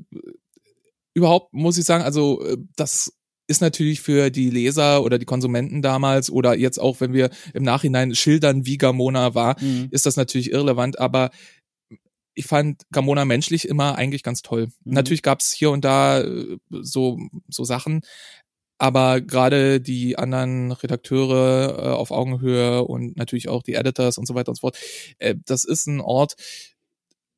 überhaupt muss ich sagen, also äh, das ist natürlich für die Leser oder die Konsumenten damals oder jetzt auch, wenn wir im Nachhinein schildern, wie Gamona war, mhm. ist das natürlich irrelevant. Aber ich fand Gamona menschlich immer eigentlich ganz toll. Mhm. Natürlich gab's hier und da äh, so, so Sachen, aber gerade die anderen Redakteure äh, auf Augenhöhe und natürlich auch die Editors und so weiter und so fort, äh, das ist ein Ort,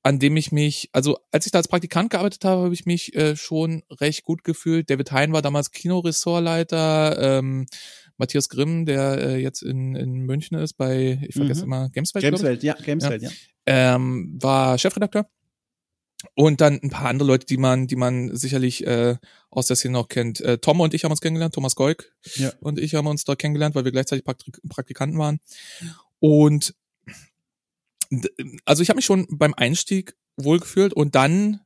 an dem ich mich, also als ich da als Praktikant gearbeitet habe, habe ich mich äh, schon recht gut gefühlt. David Hein war damals Kinoressortleiter, ähm, Matthias Grimm, der äh, jetzt in, in München ist bei, ich vergesse mhm. immer, Gameswelt. Gameswelt, ja, Gameswelt, ja. ja. Ähm, war Chefredakteur und dann ein paar andere Leute, die man, die man sicherlich äh, aus der Szene noch kennt. Äh, Tom und ich haben uns kennengelernt, Thomas Goik ja. und ich haben uns dort kennengelernt, weil wir gleichzeitig Praktik Praktikanten waren. Und also ich habe mich schon beim Einstieg wohlgefühlt und dann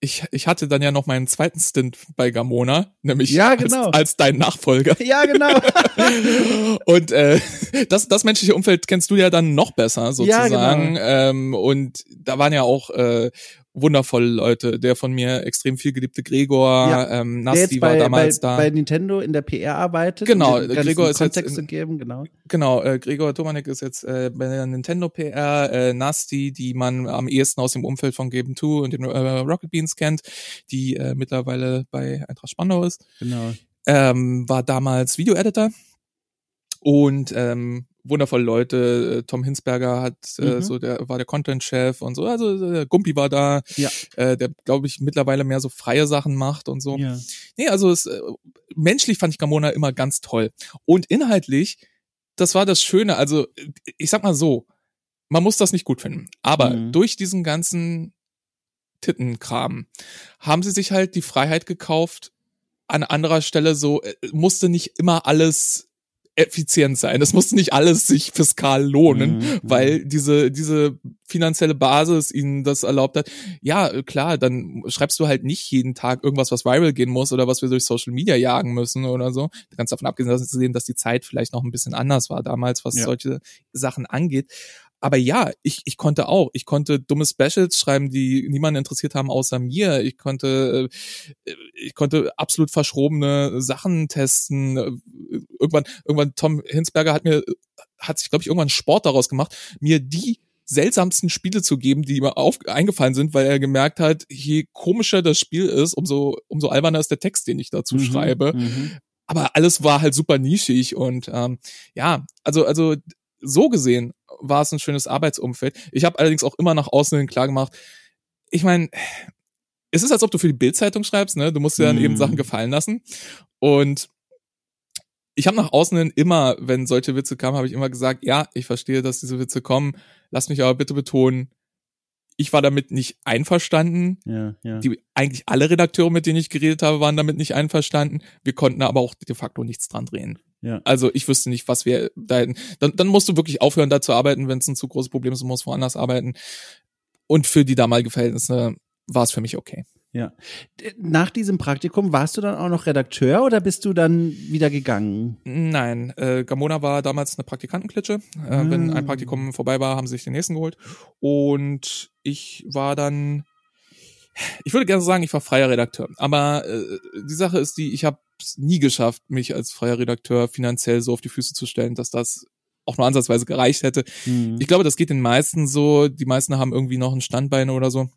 ich, ich hatte dann ja noch meinen zweiten Stint bei Gamona, nämlich ja, genau. als, als dein Nachfolger. Ja, genau. und äh, das, das menschliche Umfeld kennst du ja dann noch besser, sozusagen. Ja, genau. ähm, und da waren ja auch äh, wundervolle Leute. Der von mir extrem viel geliebte Gregor, ja, ähm, Nasti war damals bei, da. Bei Nintendo in der PR arbeitet. Genau, Gregor ist Kontext jetzt in, geben, genau. Genau, äh, Gregor Tomanek ist jetzt äh, bei der Nintendo PR, äh, Nasti, die man am ehesten aus dem Umfeld von Game 2 und den äh, Rocket Beans kennt, die äh, mittlerweile bei Eintracht Spandau ist. Genau. Ähm, war damals Video-Editor und ähm, wundervolle Leute. Äh, Tom Hinsberger hat äh, mhm. so der war der Content-Chef und so. Also äh, Gumpi war da, ja. äh, der glaube ich mittlerweile mehr so freie Sachen macht und so. Ja. Nee, also es, äh, menschlich fand ich Gamona immer ganz toll und inhaltlich, das war das Schöne. Also ich sag mal so, man muss das nicht gut finden, aber mhm. durch diesen ganzen Tittenkram haben sie sich halt die Freiheit gekauft. An anderer Stelle so äh, musste nicht immer alles effizient sein. Das muss nicht alles sich fiskal lohnen, mhm. weil diese, diese finanzielle Basis ihnen das erlaubt hat. Ja, klar, dann schreibst du halt nicht jeden Tag irgendwas, was viral gehen muss oder was wir durch Social Media jagen müssen oder so. Ganz davon abgesehen, dass, dass die Zeit vielleicht noch ein bisschen anders war damals, was ja. solche Sachen angeht aber ja, ich, ich konnte auch. Ich konnte dumme Specials schreiben, die niemanden interessiert haben außer mir. Ich konnte, äh, ich konnte absolut verschrobene Sachen testen. Irgendwann, irgendwann Tom Hinsberger hat mir, hat sich, glaube ich, irgendwann Sport daraus gemacht, mir die seltsamsten Spiele zu geben, die ihm auf, eingefallen sind, weil er gemerkt hat, je komischer das Spiel ist, umso, umso alberner ist der Text, den ich dazu mhm, schreibe. Mhm. Aber alles war halt super nischig und ähm, ja, also, also so gesehen war es ein schönes Arbeitsumfeld. Ich habe allerdings auch immer nach außen hin klar gemacht, ich meine, es ist, als ob du für die Bildzeitung schreibst, ne? Du musst dir dann mm. eben mhm. Sachen gefallen lassen. Und ich habe nach außen hin immer, wenn solche Witze kamen, habe ich immer gesagt, ja, ich verstehe, dass diese Witze kommen. Lass mich aber bitte betonen, ich war damit nicht einverstanden. Ja, ja. Die, eigentlich alle Redakteure, mit denen ich geredet habe, waren damit nicht einverstanden. Wir konnten aber auch de facto nichts dran drehen. Ja. Also ich wüsste nicht, was wir da hätten. Dann, dann musst du wirklich aufhören, da zu arbeiten, wenn es ein zu großes Problem ist, du musst woanders arbeiten. Und für die damalige Verhältnisse war es für mich okay. Ja. Nach diesem Praktikum warst du dann auch noch Redakteur oder bist du dann wieder gegangen? Nein, äh, Gamona war damals eine Praktikantenklitsche. Äh, ah. Wenn ein Praktikum vorbei war, haben sie sich den nächsten geholt. Und ich war dann, ich würde gerne sagen, ich war freier Redakteur. Aber äh, die Sache ist die, ich habe es nie geschafft, mich als freier Redakteur finanziell so auf die Füße zu stellen, dass das auch nur ansatzweise gereicht hätte. Mhm. Ich glaube, das geht den meisten so. Die meisten haben irgendwie noch ein Standbein oder so.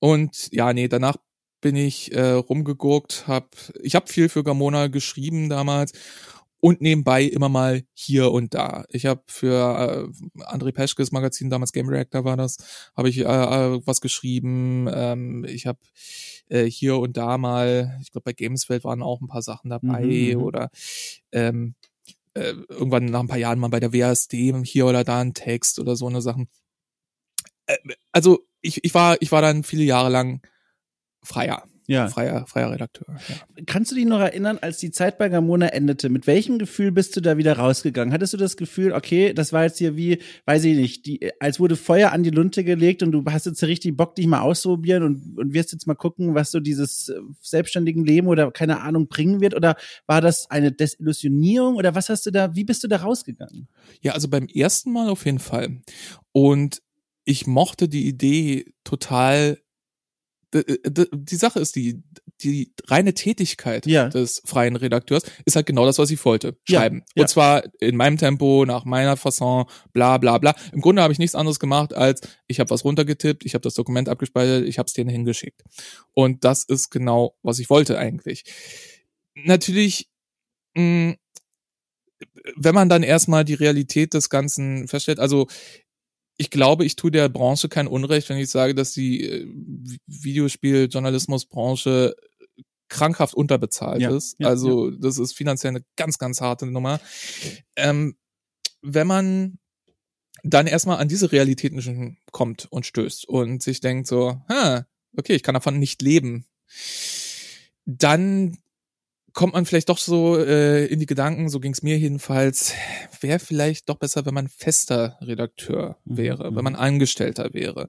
Und ja, nee, danach bin ich äh, rumgegurkt, hab, ich habe viel für Gamona geschrieben damals und nebenbei immer mal hier und da. Ich habe für äh, André Peschkes Magazin, damals Game Reactor war das, habe ich äh, äh, was geschrieben. Ähm, ich habe äh, hier und da mal, ich glaube bei Gameswelt waren auch ein paar Sachen dabei mhm. mhm. oder ähm, äh, irgendwann nach ein paar Jahren mal bei der WASD hier oder da ein Text oder so eine Sachen. Äh, also ich, ich war, ich war dann viele Jahre lang freier. Ja. Freier, freier Redakteur. Ja. Kannst du dich noch erinnern, als die Zeit bei Gamona endete, mit welchem Gefühl bist du da wieder rausgegangen? Hattest du das Gefühl, okay, das war jetzt hier wie, weiß ich nicht, die, als wurde Feuer an die Lunte gelegt und du hast jetzt richtig Bock, dich mal auszuprobieren und, und wirst jetzt mal gucken, was so dieses äh, selbstständigen Leben oder keine Ahnung bringen wird? Oder war das eine Desillusionierung oder was hast du da, wie bist du da rausgegangen? Ja, also beim ersten Mal auf jeden Fall. Und ich mochte die Idee total, die Sache ist die, die reine Tätigkeit ja. des freien Redakteurs ist halt genau das, was ich wollte. Schreiben. Ja, ja. Und zwar in meinem Tempo, nach meiner Fasson, bla bla bla. Im Grunde habe ich nichts anderes gemacht, als ich habe was runtergetippt, ich habe das Dokument abgespeichert, ich habe es denen hingeschickt. Und das ist genau, was ich wollte eigentlich. Natürlich, mh, mm, wenn man dann erstmal die Realität des Ganzen feststellt, also ich glaube, ich tue der Branche kein Unrecht, wenn ich sage, dass die äh, Videospieljournalismusbranche krankhaft unterbezahlt ja, ist. Ja, also ja. das ist finanziell eine ganz, ganz harte Nummer. Ähm, wenn man dann erstmal an diese Realitäten kommt und stößt und sich denkt so, ha, okay, ich kann davon nicht leben, dann kommt man vielleicht doch so äh, in die Gedanken, so ging es mir jedenfalls, wäre vielleicht doch besser, wenn man fester Redakteur mhm, wäre, mhm. wenn man Angestellter wäre.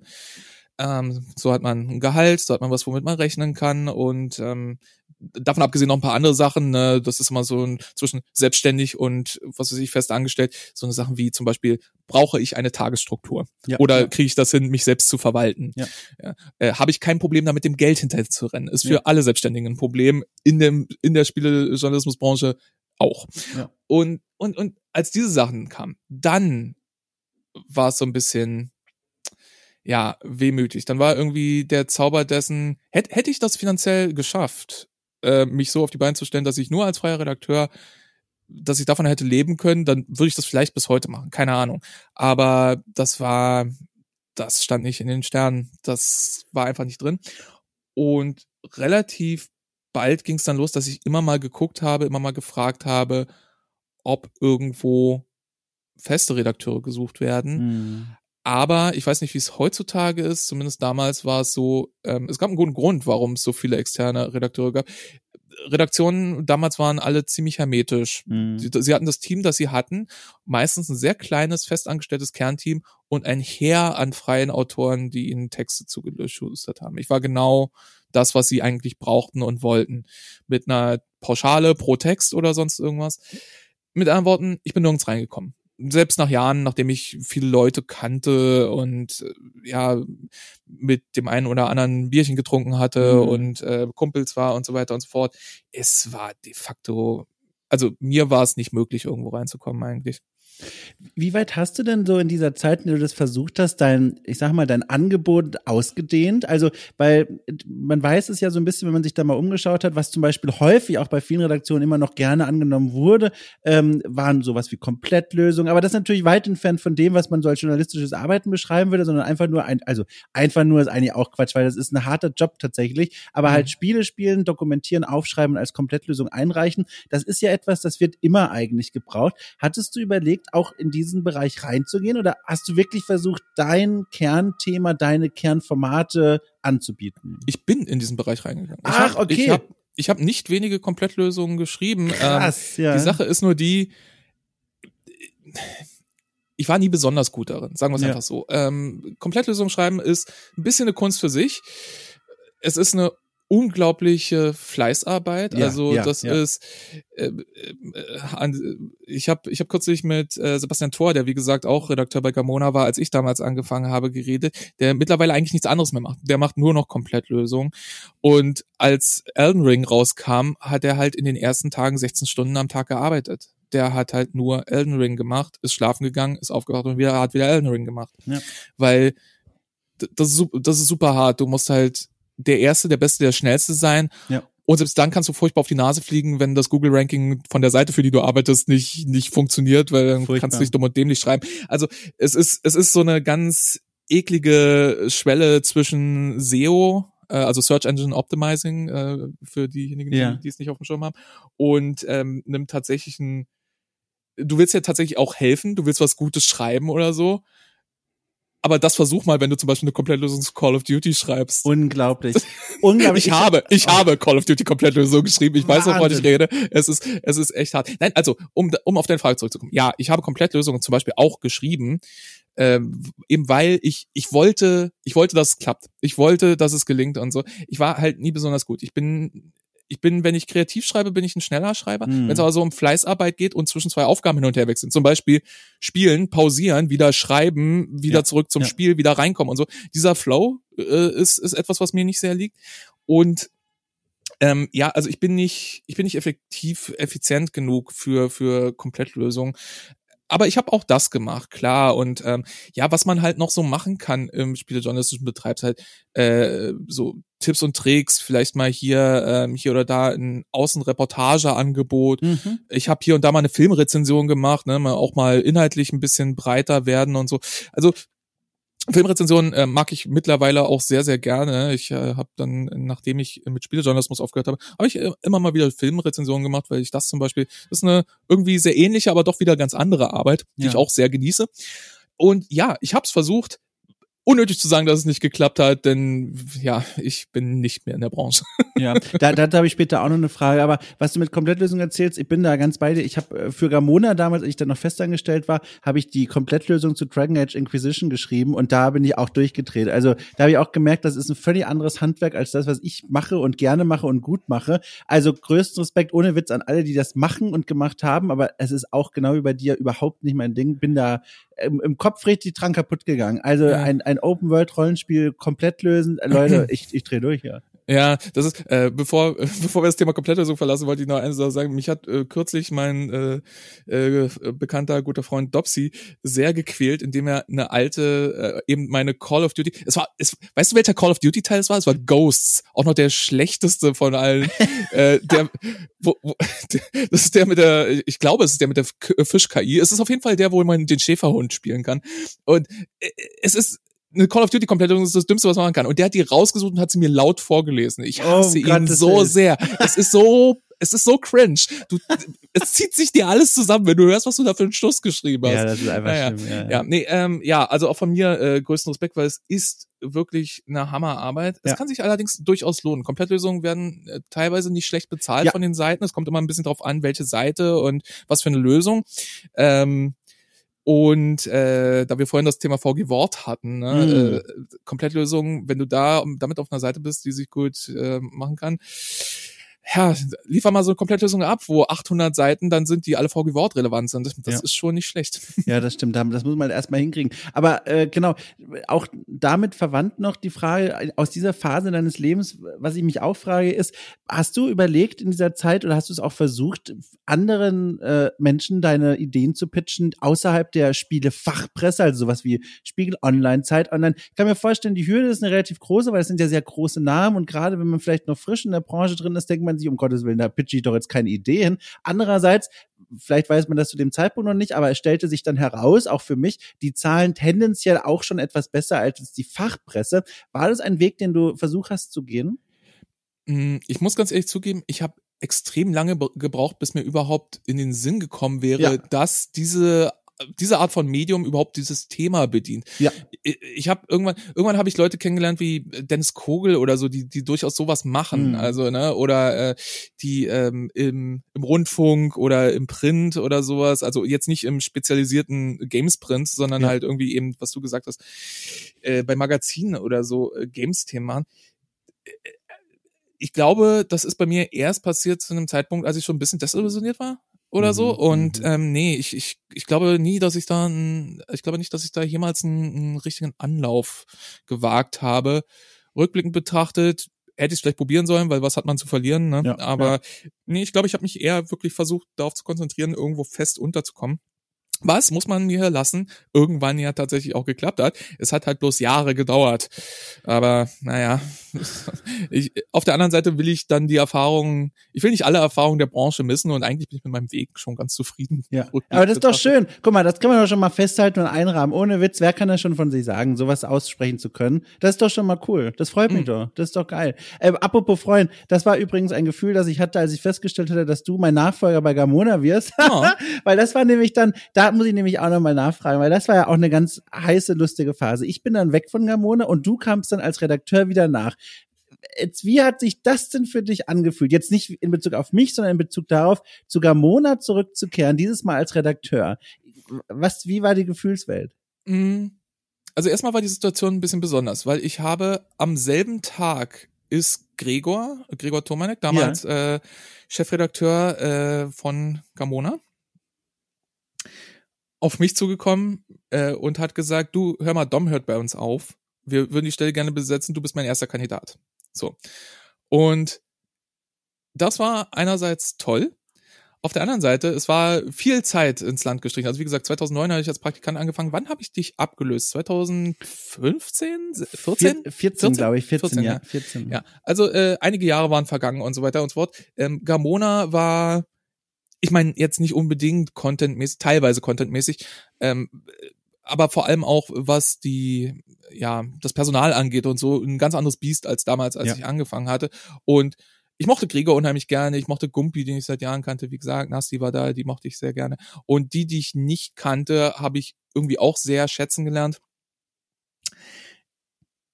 Ähm, so hat man ein Gehalt, so hat man was, womit man rechnen kann und ähm, davon abgesehen noch ein paar andere Sachen. Ne? Das ist immer so ein zwischen selbstständig und was weiß ich fest angestellt. So eine Sachen wie zum Beispiel brauche ich eine Tagesstruktur ja, oder ja. kriege ich das hin, mich selbst zu verwalten? Ja. Ja. Äh, Habe ich kein Problem damit, dem Geld hinterher zu rennen? Ist für alle Selbstständigen ein Problem in dem in der Spielejournalismusbranche auch. Ja. Und und und als diese Sachen kamen, dann war es so ein bisschen ja, wehmütig. Dann war irgendwie der Zauber dessen, hätte hätte ich das finanziell geschafft, äh, mich so auf die Beine zu stellen, dass ich nur als freier Redakteur, dass ich davon hätte leben können, dann würde ich das vielleicht bis heute machen. Keine Ahnung. Aber das war, das stand nicht in den Sternen. Das war einfach nicht drin. Und relativ bald ging es dann los, dass ich immer mal geguckt habe, immer mal gefragt habe, ob irgendwo feste Redakteure gesucht werden. Mhm. Aber ich weiß nicht, wie es heutzutage ist. Zumindest damals war es so, ähm, es gab einen guten Grund, warum es so viele externe Redakteure gab. Redaktionen damals waren alle ziemlich hermetisch. Mhm. Sie, sie, hatten das Team, das sie hatten, meistens ein sehr kleines, festangestelltes Kernteam und ein Heer an freien Autoren, die ihnen Texte zugeschustert haben. Ich war genau das, was sie eigentlich brauchten und wollten. Mit einer Pauschale pro Text oder sonst irgendwas. Mit anderen Worten, ich bin nirgends reingekommen selbst nach Jahren, nachdem ich viele Leute kannte und äh, ja mit dem einen oder anderen Bierchen getrunken hatte mhm. und äh, Kumpels war und so weiter und so fort, es war de facto, also mir war es nicht möglich, irgendwo reinzukommen eigentlich. Wie weit hast du denn so in dieser Zeit, in der du das versucht hast, dein, ich sag mal, dein Angebot ausgedehnt? Also, weil man weiß es ja so ein bisschen, wenn man sich da mal umgeschaut hat, was zum Beispiel häufig auch bei vielen Redaktionen immer noch gerne angenommen wurde, ähm, waren sowas wie Komplettlösungen. Aber das ist natürlich weit entfernt von dem, was man so als journalistisches Arbeiten beschreiben würde, sondern einfach nur ein, also einfach nur ist eigentlich auch Quatsch, weil das ist ein harter Job tatsächlich. Aber halt mhm. Spiele spielen, dokumentieren, aufschreiben und als Komplettlösung einreichen, das ist ja etwas, das wird immer eigentlich gebraucht. Hattest du überlegt, überlegt, auch in diesen Bereich reinzugehen? Oder hast du wirklich versucht, dein Kernthema, deine Kernformate anzubieten? Ich bin in diesen Bereich reingegangen. Ich Ach, hab, okay. Ich habe ich hab nicht wenige Komplettlösungen geschrieben. Krass, ähm, ja. Die Sache ist nur die, ich war nie besonders gut darin, sagen wir es ja. einfach so. Ähm, Komplettlösung schreiben ist ein bisschen eine Kunst für sich. Es ist eine unglaubliche Fleißarbeit. Ja, also ja, das ja. ist, äh, äh, ich habe ich hab kürzlich mit äh, Sebastian Thor, der wie gesagt auch Redakteur bei Gamona war, als ich damals angefangen habe, geredet, der mittlerweile eigentlich nichts anderes mehr macht. Der macht nur noch Komplettlösungen. Und als Elden Ring rauskam, hat er halt in den ersten Tagen 16 Stunden am Tag gearbeitet. Der hat halt nur Elden Ring gemacht, ist schlafen gegangen, ist aufgewacht und wieder hat wieder Elden Ring gemacht. Weil das ist, das ist super hart. Du musst halt der Erste, der Beste, der Schnellste sein. Ja. Und selbst dann kannst du furchtbar auf die Nase fliegen, wenn das Google-Ranking von der Seite, für die du arbeitest, nicht, nicht funktioniert, weil dann furchtbar. kannst du dich dumm und dämlich schreiben. Also es ist, es ist so eine ganz eklige Schwelle zwischen SEO, äh, also Search Engine Optimizing, äh, für diejenigen, die, ja. die es nicht auf dem Schirm haben, und ähm, nimmt tatsächlich ein, du willst ja tatsächlich auch helfen, du willst was Gutes schreiben oder so, aber das versuch mal, wenn du zum Beispiel eine Komplettlösung zu Call of Duty schreibst. Unglaublich. Unglaublich. ich habe, ich oh. habe Call of Duty Komplettlösung geschrieben. Ich weiß, wovon ich rede. Es ist, es ist echt hart. Nein, also, um, um auf deine Frage zurückzukommen. Ja, ich habe Komplettlösungen zum Beispiel auch geschrieben, ähm, eben weil ich, ich wollte, ich wollte, dass es klappt. Ich wollte, dass es gelingt und so. Ich war halt nie besonders gut. Ich bin ich bin, wenn ich kreativ schreibe, bin ich ein schneller Schreiber. Mhm. Wenn es aber so um Fleißarbeit geht und zwischen zwei Aufgaben hin und her wechseln, zum Beispiel spielen, pausieren, wieder schreiben, wieder ja. zurück zum ja. Spiel, wieder reinkommen und so. Dieser Flow äh, ist, ist etwas, was mir nicht sehr liegt. Und ähm, ja, also ich bin nicht, ich bin nicht effektiv, effizient genug für für Komplettlösungen aber ich habe auch das gemacht, klar. Und ähm, ja, was man halt noch so machen kann im spielejournalistischen Betreib, halt äh, so Tipps und Tricks, vielleicht mal hier, ähm, hier oder da ein Außenreportageangebot. Mhm. Ich habe hier und da mal eine Filmrezension gemacht, ne, mal auch mal inhaltlich ein bisschen breiter werden und so. Also Filmrezensionen äh, mag ich mittlerweile auch sehr, sehr gerne. Ich äh, habe dann, nachdem ich mit Spielejournalismus aufgehört habe, habe ich äh, immer mal wieder Filmrezensionen gemacht, weil ich das zum Beispiel, das ist eine irgendwie sehr ähnliche, aber doch wieder ganz andere Arbeit, die ja. ich auch sehr genieße. Und ja, ich habe es versucht, unnötig zu sagen, dass es nicht geklappt hat, denn ja, ich bin nicht mehr in der Branche. Ja, da, da, habe ich später auch noch eine Frage. Aber was du mit Komplettlösung erzählst, ich bin da ganz bei dir. Ich habe äh, für Gamona damals, als ich dann noch festangestellt war, habe ich die Komplettlösung zu Dragon Age Inquisition geschrieben und da bin ich auch durchgedreht. Also da habe ich auch gemerkt, das ist ein völlig anderes Handwerk als das, was ich mache und gerne mache und gut mache. Also größten Respekt ohne Witz an alle, die das machen und gemacht haben, aber es ist auch genau wie bei dir überhaupt nicht mein Ding. Bin da im, im Kopf richtig dran kaputt gegangen. Also ja. ein, ein Open-World-Rollenspiel komplett lösen. Äh, Leute, ich, ich drehe durch, ja. Ja, das ist, äh, bevor, bevor wir das Thema Komplettlösung verlassen, wollte ich noch eines sagen. Mich hat äh, kürzlich mein äh, äh, bekannter, guter Freund Dopsy sehr gequält, indem er eine alte, äh, eben meine Call of Duty, es war, es, weißt du, welcher Call of Duty Teil es war? Es war Ghosts, auch noch der schlechteste von allen. äh, der, wo, wo, der, das ist der mit der, ich glaube, es ist der mit der Fisch-KI. Es ist auf jeden Fall der, wo man den Schäferhund spielen kann. Und äh, es ist eine Call of Duty Komplettung ist das Dümmste, was man machen kann. Und der hat die rausgesucht und hat sie mir laut vorgelesen. Ich oh, hasse oh, ihn so Willen. sehr. Es ist so, es ist so cringe. Du, es zieht sich dir alles zusammen, wenn du hörst, was du da für einen Schluss geschrieben hast. Ja, das ist einfach naja. schlimm. Ja, ja. ja, nee, ähm, ja, also auch von mir äh, größten Respekt, weil es ist wirklich eine Hammerarbeit. Es ja. kann sich allerdings durchaus lohnen. Komplettlösungen werden äh, teilweise nicht schlecht bezahlt ja. von den Seiten. Es kommt immer ein bisschen drauf an, welche Seite und was für eine Lösung. Ähm, und äh, da wir vorhin das Thema VG Wort hatten, ne, mhm. äh, Komplettlösung, wenn du da damit auf einer Seite bist, die sich gut äh, machen kann, ja, liefer mal so eine Komplettlösung ab, wo 800 Seiten dann sind, die alle VG Wort relevant sind. Das ja. ist schon nicht schlecht. Ja, das stimmt. Das muss man erstmal hinkriegen. Aber äh, genau, auch damit verwandt noch die Frage aus dieser Phase deines Lebens, was ich mich auch frage, ist, hast du überlegt in dieser Zeit oder hast du es auch versucht, anderen äh, Menschen deine Ideen zu pitchen, außerhalb der Spiele-Fachpresse, also sowas wie Spiegel Online, Zeit Online? Ich kann mir vorstellen, die Hürde ist eine relativ große, weil es sind ja sehr große Namen und gerade wenn man vielleicht noch frisch in der Branche drin ist, denkt man sich, um Gottes Willen, da pitche ich doch jetzt keine Ideen. Andererseits, vielleicht weiß man das zu dem Zeitpunkt noch nicht, aber es stellte sich dann heraus, auch für mich, die Zahlen tendenziell auch schon etwas besser als die Fachpresse. War das ein Weg, den du versucht hast zu gehen? Mm, ich muss ganz ehrlich zugeben, ich habe extrem lange gebraucht, bis mir überhaupt in den Sinn gekommen wäre, ja. dass diese diese Art von Medium überhaupt dieses Thema bedient. Ja. Ich, habe irgendwann irgendwann habe ich Leute kennengelernt wie Dennis Kogel oder so, die die durchaus sowas machen, mhm. also ne oder äh, die ähm, im, im Rundfunk oder im Print oder sowas, also jetzt nicht im spezialisierten Games Print, sondern ja. halt irgendwie eben, was du gesagt hast, äh, bei Magazinen oder so äh, Games-Themen machen ich glaube, das ist bei mir erst passiert zu einem Zeitpunkt, als ich schon ein bisschen desillusioniert war oder so. Mhm, und mhm. ähm, nee, ich, ich, ich glaube nie, dass ich da ein, ich glaube nicht, dass ich da jemals einen, einen richtigen Anlauf gewagt habe. Rückblickend betrachtet, hätte ich es vielleicht probieren sollen, weil was hat man zu verlieren, ne? Ja, Aber ja. nee, ich glaube, ich habe mich eher wirklich versucht, darauf zu konzentrieren, irgendwo fest unterzukommen. Was muss man mir lassen, irgendwann ja tatsächlich auch geklappt hat. Es hat halt bloß Jahre gedauert. Aber naja, ich, auf der anderen Seite will ich dann die Erfahrungen, ich will nicht alle Erfahrungen der Branche missen und eigentlich bin ich mit meinem Weg schon ganz zufrieden. Ja, aber das ist doch schön. Guck mal, das kann man doch schon mal festhalten und einrahmen. Ohne Witz, wer kann das schon von sich sagen, sowas aussprechen zu können? Das ist doch schon mal cool. Das freut mich mhm. doch. Das ist doch geil. Äh, apropos Freund, das war übrigens ein Gefühl, das ich hatte, als ich festgestellt hatte, dass du mein Nachfolger bei Gamona wirst. Oh. Weil das war nämlich dann, da muss ich nämlich auch nochmal nachfragen, weil das war ja auch eine ganz heiße, lustige Phase. Ich bin dann weg von Gamona und du kamst dann als Redakteur wieder nach. Jetzt, wie hat sich das denn für dich angefühlt? Jetzt nicht in Bezug auf mich, sondern in Bezug darauf, zu Gamona zurückzukehren, dieses Mal als Redakteur. Was, wie war die Gefühlswelt? Mhm. Also erstmal war die Situation ein bisschen besonders, weil ich habe am selben Tag ist Gregor, Gregor Tomanek, damals ja. äh, Chefredakteur äh, von Gamona, auf mich zugekommen äh, und hat gesagt, du, hör mal, Dom hört bei uns auf. Wir würden die Stelle gerne besetzen, du bist mein erster Kandidat. So. Und das war einerseits toll, auf der anderen Seite, es war viel Zeit ins Land gestrichen. Also wie gesagt, 2009 habe ich als Praktikant angefangen. Wann habe ich dich abgelöst? 2015? 14? 14, 14 glaube ich. 14, 14, ja. 14. Ja, also äh, einige Jahre waren vergangen und so weiter und so fort. Ähm, Gamona war, ich meine, jetzt nicht unbedingt contentmäßig, teilweise contentmäßig, ähm, aber vor allem auch, was die, ja, das Personal angeht und so, ein ganz anderes Biest als damals, als ja. ich angefangen hatte. Und ich mochte Gregor unheimlich gerne, ich mochte Gumpi, den ich seit Jahren kannte, wie gesagt, Nasti war da, die mochte ich sehr gerne. Und die, die ich nicht kannte, habe ich irgendwie auch sehr schätzen gelernt.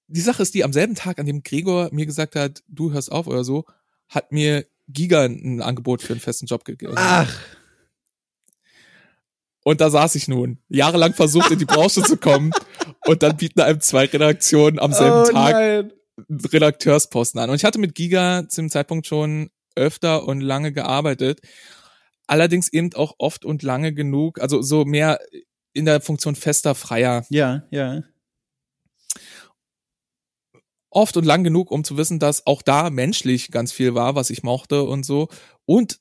Die Sache ist die, am selben Tag, an dem Gregor mir gesagt hat, du hörst auf oder so, hat mir Giga ein Angebot für einen festen Job gegeben. Ach. Und da saß ich nun, jahrelang versucht, in die Branche zu kommen. Und dann bieten einem zwei Redaktionen am selben oh, Tag nein. Redakteursposten an. Und ich hatte mit Giga zum Zeitpunkt schon öfter und lange gearbeitet. Allerdings eben auch oft und lange genug, also so mehr in der Funktion fester Freier. Ja, ja. Oft und lang genug, um zu wissen, dass auch da menschlich ganz viel war, was ich mochte und so. Und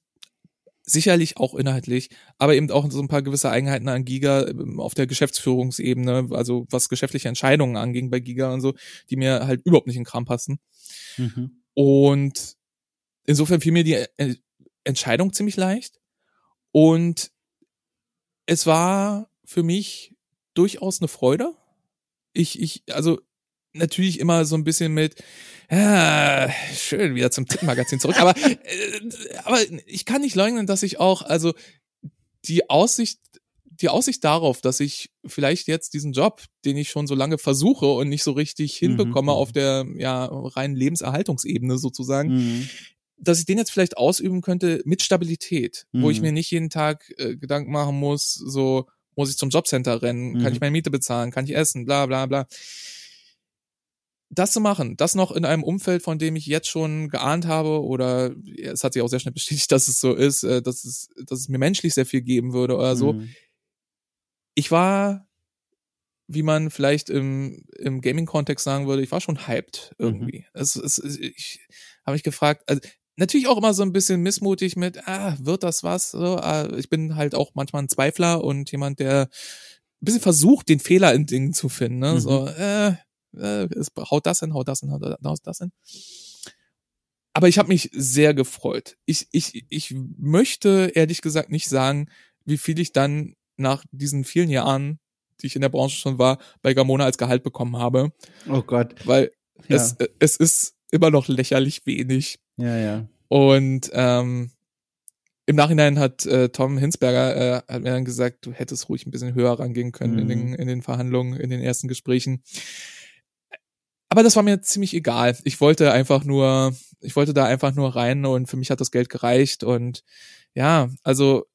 sicherlich auch inhaltlich, aber eben auch so ein paar gewisse Eigenheiten an Giga ähm, auf der Geschäftsführungsebene, also was geschäftliche Entscheidungen anging bei Giga und so, die mir halt überhaupt nicht in Kram passen. Mhm. Und insofern fiel mir die äh, Entscheidung ziemlich leicht und es war für mich durchaus eine Freude. Ich, ich, also natürlich immer so ein bisschen mit, ja, schön wieder zum Tittenmagazin zurück, aber, äh, aber ich kann nicht leugnen, dass ich auch, also die Aussicht, die Aussicht darauf, dass ich vielleicht jetzt diesen Job, den ich schon so lange versuche und nicht so richtig mhm, hinbekomme mhm. auf der ja reinen Lebenserhaltungsebene sozusagen, mhm. dass ich den jetzt vielleicht ausüben könnte mit Stabilität, mhm. wo ich mhm. mir nicht jeden Tag äh, Gedanken machen muss, so muss ich zum Jobcenter rennen, kann ich mhm. meine Miete bezahlen, kann ich essen, bla bla bla das zu machen, das noch in einem Umfeld, von dem ich jetzt schon geahnt habe, oder es hat sich auch sehr schnell bestätigt, dass es so ist, äh, dass es, dass es mir menschlich sehr viel geben würde oder so. Mhm. Ich war, wie man vielleicht im, im Gaming-Kontext sagen würde, ich war schon hyped irgendwie. Mhm. Es, es, ich habe mich gefragt, also natürlich auch immer so ein bisschen missmutig mit, ah, wird das was? So, ah, ich bin halt auch manchmal ein Zweifler und jemand, der ein bisschen versucht, den Fehler in Dingen zu finden. Ne? Mhm. So, äh, äh, es haut das hin, haut das hin, haut das hin. Aber ich habe mich sehr gefreut. Ich, ich, ich möchte ehrlich gesagt nicht sagen, wie viel ich dann nach diesen vielen Jahren, die ich in der Branche schon war, bei Gamona als Gehalt bekommen habe. Oh Gott. Weil ja. es, es ist immer noch lächerlich wenig. Ja, ja. Und ähm, im Nachhinein hat äh, Tom Hinsberger äh, hat mir dann gesagt, du hättest ruhig ein bisschen höher rangehen können mhm. in, den, in den Verhandlungen, in den ersten Gesprächen. Aber das war mir ziemlich egal. Ich wollte einfach nur, ich wollte da einfach nur rein und für mich hat das Geld gereicht und ja, also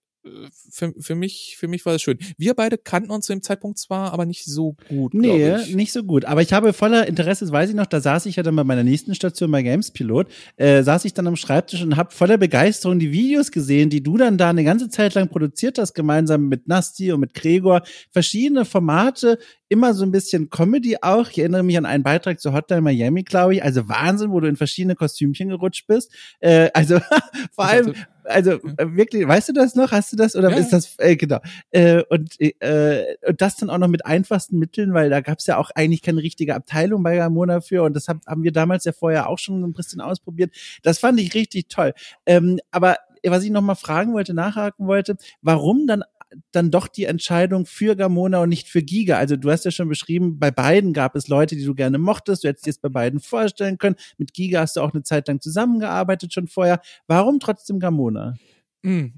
für, für mich, für mich war das schön. Wir beide kannten uns zu dem Zeitpunkt zwar, aber nicht so gut. Nee, nicht so gut. Aber ich habe voller Interesse, das weiß ich noch, da saß ich ja dann bei meiner nächsten Station bei Games Pilot, äh, saß ich dann am Schreibtisch und habe voller Begeisterung die Videos gesehen, die du dann da eine ganze Zeit lang produziert hast, gemeinsam mit Nasti und mit Gregor. Verschiedene Formate, immer so ein bisschen Comedy auch. Ich erinnere mich an einen Beitrag zu Hotline Miami, glaube ich. Also Wahnsinn, wo du in verschiedene Kostümchen gerutscht bist. Äh, also vor allem, also äh, wirklich, weißt du das noch? Hast du das oder ja. ist das äh, genau? Äh, und äh, und das dann auch noch mit einfachsten Mitteln, weil da gab es ja auch eigentlich keine richtige Abteilung bei Gamona für und das haben wir damals ja vorher auch schon ein bisschen ausprobiert. Das fand ich richtig toll. Ähm, aber was ich noch mal fragen wollte, nachhaken wollte, warum dann dann doch die Entscheidung für Gamona und nicht für Giga? Also du hast ja schon beschrieben, bei beiden gab es Leute, die du gerne mochtest. Du hättest dir jetzt bei beiden vorstellen können. Mit Giga hast du auch eine Zeit lang zusammengearbeitet schon vorher. Warum trotzdem Gamona? Hm.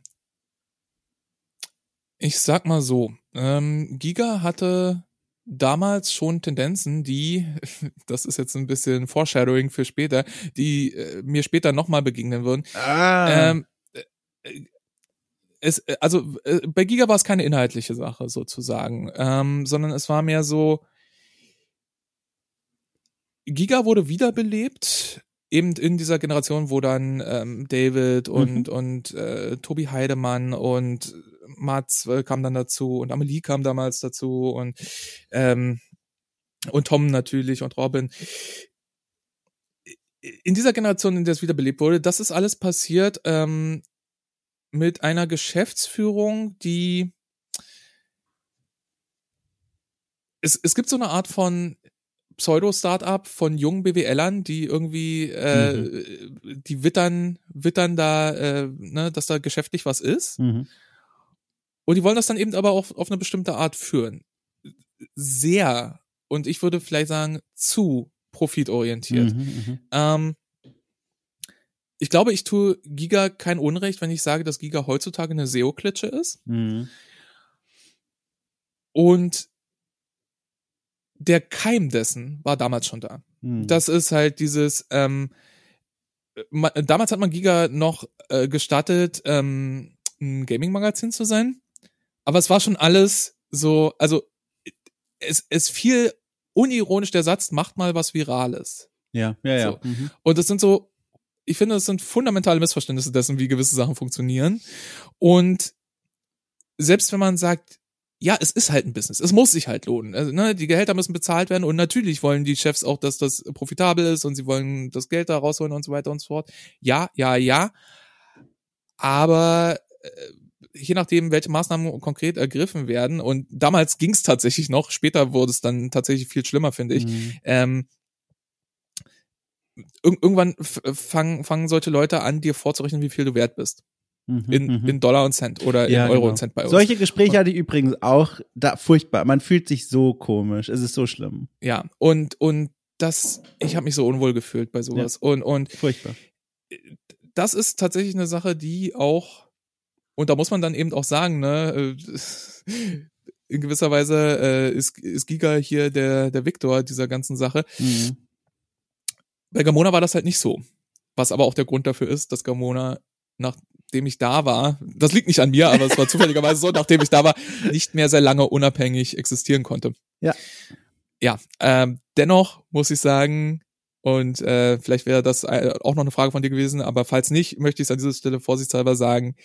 Ich sag mal so, ähm, Giga hatte damals schon Tendenzen, die, das ist jetzt ein bisschen Foreshadowing für später, die äh, mir später nochmal begegnen würden. Ah. Ähm, äh, es, äh, also äh, bei Giga war es keine inhaltliche Sache sozusagen, ähm, sondern es war mehr so, Giga wurde wiederbelebt eben in dieser Generation, wo dann ähm, David und, mhm. und äh, Tobi Heidemann und Mats äh, kam dann dazu und Amelie kam damals dazu und ähm, und Tom natürlich und Robin. In dieser Generation, in der es wiederbelebt wurde, das ist alles passiert ähm, mit einer Geschäftsführung, die es, es gibt so eine Art von Pseudo-Startup von jungen BWLern, die irgendwie, äh, mhm. die wittern, wittern da, äh, ne, dass da geschäftlich was ist. Mhm. Und die wollen das dann eben aber auch auf eine bestimmte Art führen. Sehr, und ich würde vielleicht sagen, zu profitorientiert. Mhm, mhm, ähm, ich glaube, ich tue Giga kein Unrecht, wenn ich sage, dass Giga heutzutage eine SEO-Klitsche ist. Mhm. Und der Keim dessen war damals schon da. Hm. Das ist halt dieses, ähm, man, damals hat man Giga noch äh, gestattet, ähm, ein Gaming-Magazin zu sein. Aber es war schon alles so, also es, es fiel unironisch der Satz, macht mal was Virales. Ja, ja, ja. So. Mhm. Und das sind so, ich finde, das sind fundamentale Missverständnisse dessen, wie gewisse Sachen funktionieren. Und selbst wenn man sagt, ja, es ist halt ein Business. Es muss sich halt lohnen. Also, ne, die Gehälter müssen bezahlt werden und natürlich wollen die Chefs auch, dass das profitabel ist und sie wollen das Geld da rausholen und so weiter und so fort. Ja, ja, ja. Aber äh, je nachdem, welche Maßnahmen konkret ergriffen werden, und damals ging es tatsächlich noch, später wurde es dann tatsächlich viel schlimmer, finde ich. Mhm. Ähm, irgendwann fangen, fangen solche Leute an, dir vorzurechnen, wie viel du wert bist. Mhm, in, mhm. in Dollar und Cent oder ja, in Euro genau. und Cent bei uns. Solche Gespräche hatte ich übrigens auch da furchtbar. Man fühlt sich so komisch. Es ist so schlimm. Ja, und, und das, ich habe mich so unwohl gefühlt bei sowas. Ja. Und, und furchtbar. Das ist tatsächlich eine Sache, die auch, und da muss man dann eben auch sagen, ne, äh, in gewisser Weise äh, ist, ist Giga hier der, der Viktor dieser ganzen Sache. Mhm. Bei Gamona war das halt nicht so. Was aber auch der Grund dafür ist, dass Gamona nach nachdem ich da war, das liegt nicht an mir, aber es war zufälligerweise so, nachdem ich da war, nicht mehr sehr lange unabhängig existieren konnte. Ja. Ja, ähm, dennoch muss ich sagen, und äh, vielleicht wäre das äh, auch noch eine Frage von dir gewesen, aber falls nicht, möchte ich es an dieser Stelle vorsichtshalber sagen,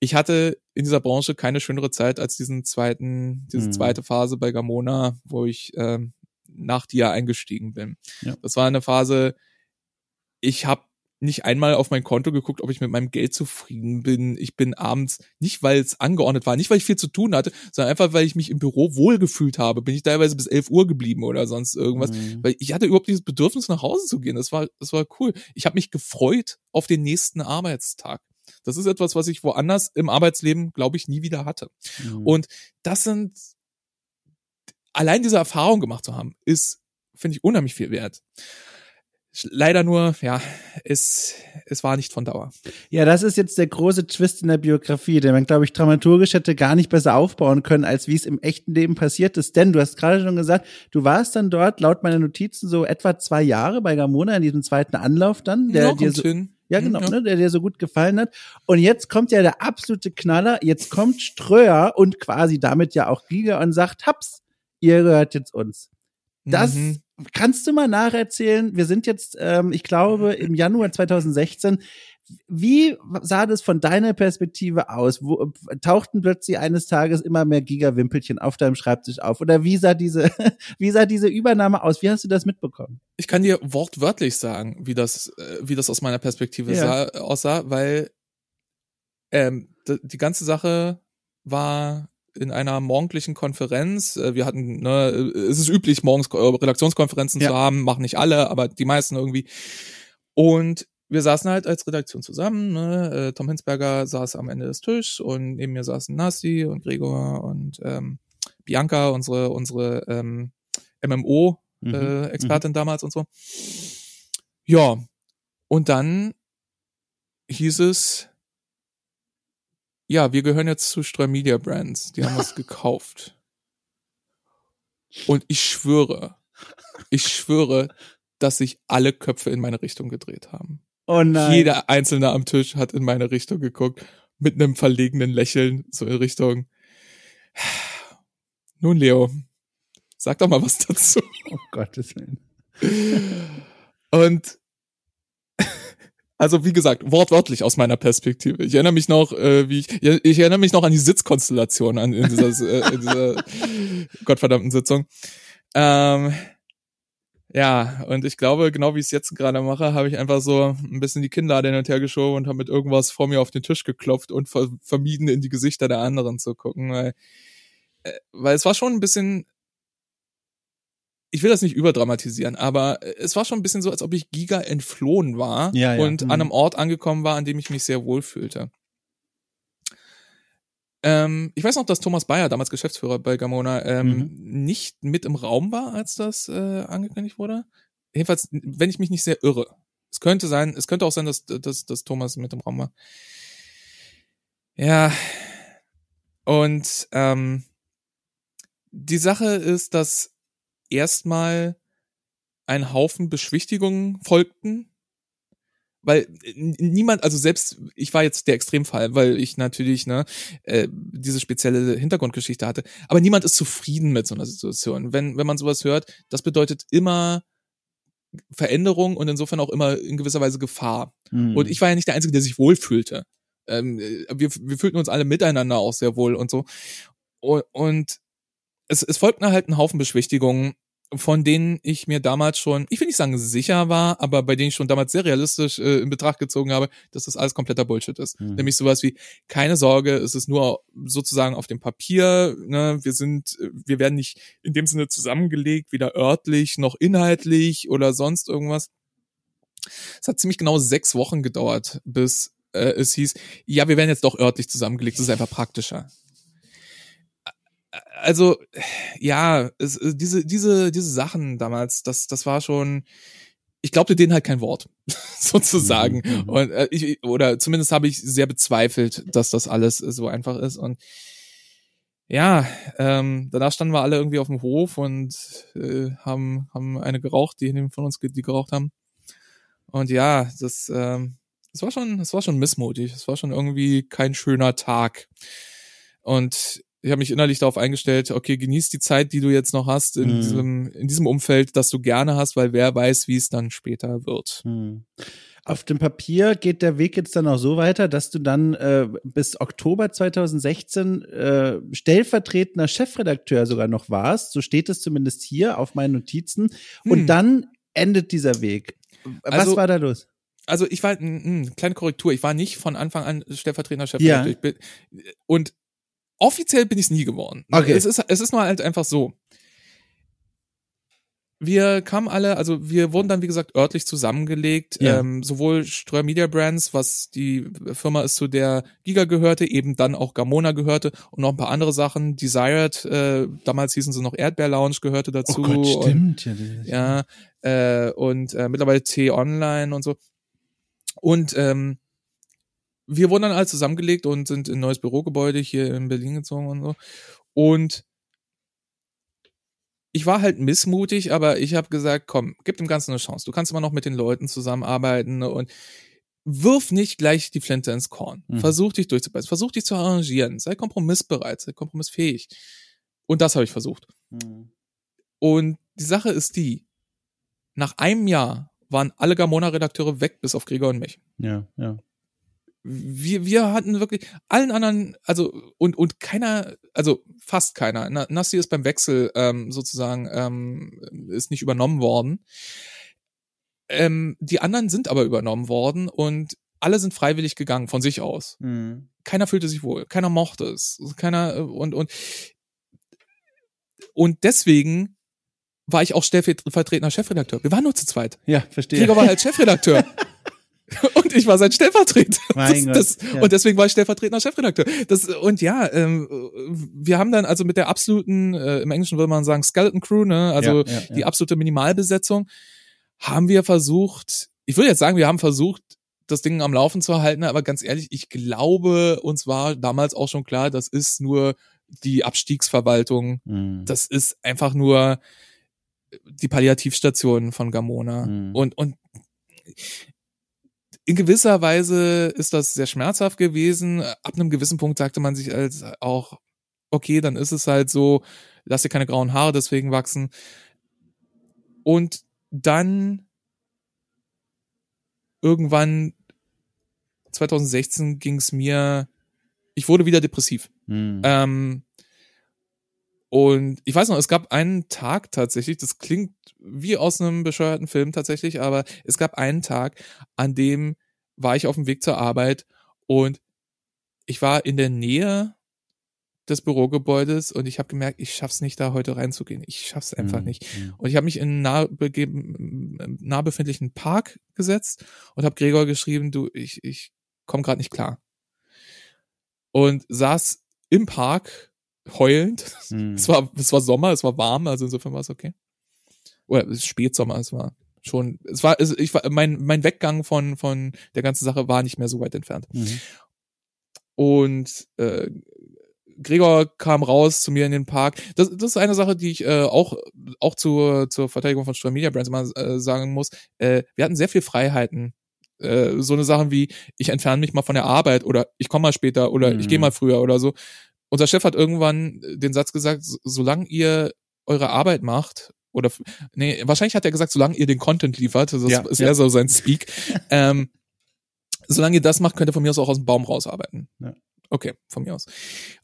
ich hatte in dieser Branche keine schönere Zeit als diesen zweiten, diese mhm. zweite Phase bei Gamona, wo ich ähm, nach dir eingestiegen bin. Ja. Das war eine Phase, ich habe nicht einmal auf mein Konto geguckt, ob ich mit meinem Geld zufrieden bin. Ich bin abends, nicht weil es angeordnet war, nicht weil ich viel zu tun hatte, sondern einfach, weil ich mich im Büro wohlgefühlt habe, bin ich teilweise bis 11 Uhr geblieben oder sonst irgendwas. Mhm. Weil ich hatte überhaupt dieses Bedürfnis, nach Hause zu gehen. Das war, das war cool. Ich habe mich gefreut auf den nächsten Arbeitstag. Das ist etwas, was ich woanders im Arbeitsleben, glaube ich, nie wieder hatte. Mhm. Und das sind, allein diese Erfahrung gemacht zu haben, ist, finde ich, unheimlich viel wert. Leider nur, ja, es, es war nicht von Dauer. Ja, das ist jetzt der große Twist in der Biografie, den man, glaube ich, dramaturgisch hätte gar nicht besser aufbauen können, als wie es im echten Leben passiert ist. Denn du hast gerade schon gesagt, du warst dann dort, laut meiner Notizen, so etwa zwei Jahre bei Gamona in diesem zweiten Anlauf dann, der ja, dir so, hin. ja, genau, ja. Ne, der dir so gut gefallen hat. Und jetzt kommt ja der absolute Knaller. Jetzt kommt Ströer und quasi damit ja auch Giga und sagt, haps, ihr gehört jetzt uns. Das mhm kannst du mal nacherzählen? Wir sind jetzt, ähm, ich glaube, im Januar 2016. Wie sah das von deiner Perspektive aus? Wo, tauchten plötzlich eines Tages immer mehr Gigawimpelchen auf deinem Schreibtisch auf? Oder wie sah diese, wie sah diese Übernahme aus? Wie hast du das mitbekommen? Ich kann dir wortwörtlich sagen, wie das, äh, wie das aus meiner Perspektive ja. sah, aussah, weil ähm, die ganze Sache war in einer morgendlichen Konferenz. Äh, wir hatten, ne, es ist üblich, morgens äh, Redaktionskonferenzen ja. zu haben, machen nicht alle, aber die meisten irgendwie. Und wir saßen halt als Redaktion zusammen. Ne? Äh, Tom Hinsberger saß am Ende des Tisches und neben mir saßen Nasti und Gregor und ähm, Bianca, unsere unsere ähm, MMO-Expertin mhm. äh, damals und so. Ja, und dann hieß es, ja, wir gehören jetzt zu Streu Media Brands. Die haben was gekauft. Und ich schwöre, ich schwöre, dass sich alle Köpfe in meine Richtung gedreht haben. Oh nein. Jeder Einzelne am Tisch hat in meine Richtung geguckt, mit einem verlegenen Lächeln, so in Richtung. Nun, Leo, sag doch mal was dazu. Oh Gottes Willen. Und Also wie gesagt, wortwörtlich aus meiner Perspektive. Ich erinnere mich noch, äh, wie ich, ich erinnere mich noch an die Sitzkonstellation an in dieser, äh, in dieser gottverdammten Sitzung. Ähm, ja, und ich glaube, genau wie ich es jetzt gerade mache, habe ich einfach so ein bisschen die Kinder hin und her geschoben und habe mit irgendwas vor mir auf den Tisch geklopft und ver vermieden, in die Gesichter der anderen zu gucken, weil, äh, weil es war schon ein bisschen, ich will das nicht überdramatisieren, aber es war schon ein bisschen so, als ob ich Giga entflohen war ja, ja. und mhm. an einem Ort angekommen war, an dem ich mich sehr wohl fühlte. Ähm, ich weiß noch, dass Thomas Bayer, damals Geschäftsführer bei Gamona, ähm, mhm. nicht mit im Raum war, als das äh, angekündigt wurde. Jedenfalls, wenn ich mich nicht sehr irre. Es könnte sein, es könnte auch sein, dass, dass, dass Thomas mit im Raum war. Ja. Und ähm, die Sache ist, dass erstmal ein Haufen Beschwichtigungen folgten, weil äh, niemand, also selbst ich war jetzt der Extremfall, weil ich natürlich ne äh, diese spezielle Hintergrundgeschichte hatte, aber niemand ist zufrieden mit so einer Situation. Wenn wenn man sowas hört, das bedeutet immer Veränderung und insofern auch immer in gewisser Weise Gefahr. Mhm. Und ich war ja nicht der Einzige, der sich wohlfühlte. Ähm, äh, wir, wir fühlten uns alle miteinander auch sehr wohl und so. Und, und es, es folgten halt ein Haufen Beschwichtigungen von denen ich mir damals schon, ich will nicht sagen sicher war, aber bei denen ich schon damals sehr realistisch äh, in Betracht gezogen habe, dass das alles kompletter Bullshit ist. Mhm. Nämlich sowas wie, keine Sorge, es ist nur sozusagen auf dem Papier, ne, wir sind, wir werden nicht in dem Sinne zusammengelegt, weder örtlich noch inhaltlich oder sonst irgendwas. Es hat ziemlich genau sechs Wochen gedauert, bis äh, es hieß, ja, wir werden jetzt doch örtlich zusammengelegt, das ist einfach praktischer also ja, es, diese diese diese Sachen damals, das das war schon ich glaubte denen halt kein Wort sozusagen mhm, mhm, und äh, ich oder zumindest habe ich sehr bezweifelt, dass das alles so einfach ist und ja, ähm, danach standen wir alle irgendwie auf dem Hof und äh, haben haben eine geraucht, die von uns die geraucht haben. Und ja, das ähm, das war schon das war schon missmutig, es war schon irgendwie kein schöner Tag. Und ich habe mich innerlich darauf eingestellt, okay, genieß die Zeit, die du jetzt noch hast in, mhm. diesem, in diesem Umfeld, das du gerne hast, weil wer weiß, wie es dann später wird. Mhm. Auf dem Papier geht der Weg jetzt dann auch so weiter, dass du dann äh, bis Oktober 2016 äh, stellvertretender Chefredakteur sogar noch warst. So steht es zumindest hier auf meinen Notizen. Und hm. dann endet dieser Weg. Was also, war da los? Also ich war, mh, hm, kleine Korrektur, ich war nicht von Anfang an stellvertretender Chefredakteur. Ja. und offiziell bin ich es nie geworden. Okay. Es ist, es ist nur halt einfach so. Wir kamen alle, also wir wurden dann, wie gesagt, örtlich zusammengelegt. Ja. Ähm, sowohl Streuer Media Brands, was die Firma ist, zu der Giga gehörte, eben dann auch Gamona gehörte und noch ein paar andere Sachen. Desired, äh, damals hießen sie noch Erdbeer Lounge, gehörte dazu. Oh Gott, stimmt. Und, ja, äh, und äh, mittlerweile T-Online und so. Und ähm, wir wurden dann alle zusammengelegt und sind in ein neues Bürogebäude hier in Berlin gezogen und so. Und ich war halt missmutig, aber ich habe gesagt, komm, gib dem Ganzen eine Chance. Du kannst immer noch mit den Leuten zusammenarbeiten und wirf nicht gleich die Flinte ins Korn. Mhm. Versuch dich durchzubeißen, versuch dich zu arrangieren, sei kompromissbereit, sei kompromissfähig. Und das habe ich versucht. Mhm. Und die Sache ist die, nach einem Jahr waren alle Gamona-Redakteure weg, bis auf Gregor und mich. Ja, ja wir, wir hatten wirklich allen anderen, also und und keiner, also fast keiner. Nassi ist beim Wechsel ähm, sozusagen ähm, ist nicht übernommen worden. Ähm, die anderen sind aber übernommen worden und alle sind freiwillig gegangen von sich aus. Mhm. Keiner fühlte sich wohl, keiner mochte es, keiner und und und deswegen war ich auch stellvertretender Chefredakteur. Wir waren nur zu zweit. Ja, verstehe. Krieger war halt Chefredakteur. Und ich war sein Stellvertreter. Mein das, Gott, ja. Und deswegen war ich stellvertretender Chefredakteur. Das, und ja, ähm, wir haben dann also mit der absoluten, äh, im Englischen würde man sagen, Skeleton Crew, ne, also ja, ja, die absolute Minimalbesetzung, haben wir versucht, ich würde jetzt sagen, wir haben versucht, das Ding am Laufen zu halten, aber ganz ehrlich, ich glaube, uns war damals auch schon klar, das ist nur die Abstiegsverwaltung. Mhm. Das ist einfach nur die Palliativstation von Gamona. Mhm. Und, und in gewisser Weise ist das sehr schmerzhaft gewesen. Ab einem gewissen Punkt sagte man sich als auch, okay, dann ist es halt so, lass dir keine grauen Haare deswegen wachsen. Und dann irgendwann 2016 ging es mir, ich wurde wieder depressiv. Mhm. Ähm, und ich weiß noch, es gab einen Tag tatsächlich, das klingt wie aus einem bescheuerten Film tatsächlich, aber es gab einen Tag, an dem war ich auf dem Weg zur Arbeit und ich war in der Nähe des Bürogebäudes und ich habe gemerkt, ich schaff's nicht, da heute reinzugehen. Ich schaff's einfach mhm. nicht. Mhm. Und ich habe mich in einen nah, nah befindlichen Park gesetzt und habe Gregor geschrieben, du, ich, ich komme gerade nicht klar. Und saß im Park heulend. Mhm. Es war, es war Sommer, es war warm, also insofern war es okay. Oder es ist Spätsommer, es war schon, es war, es, ich war, mein, mein Weggang von, von der ganzen Sache war nicht mehr so weit entfernt. Mhm. Und äh, Gregor kam raus zu mir in den Park. Das, das ist eine Sache, die ich äh, auch auch zur zur Verteidigung von Store Media Brands immer äh, sagen muss. Äh, wir hatten sehr viel Freiheiten. Äh, so eine Sachen wie ich entferne mich mal von der Arbeit oder ich komme mal später oder mhm. ich gehe mal früher oder so. Unser Chef hat irgendwann den Satz gesagt, solange ihr eure Arbeit macht oder nee, wahrscheinlich hat er gesagt, solange ihr den Content liefert, das ja, ist ja. so sein Speak. ähm, solange ihr das macht, könnt ihr von mir aus auch aus dem Baum rausarbeiten. Ja. Okay, von mir aus.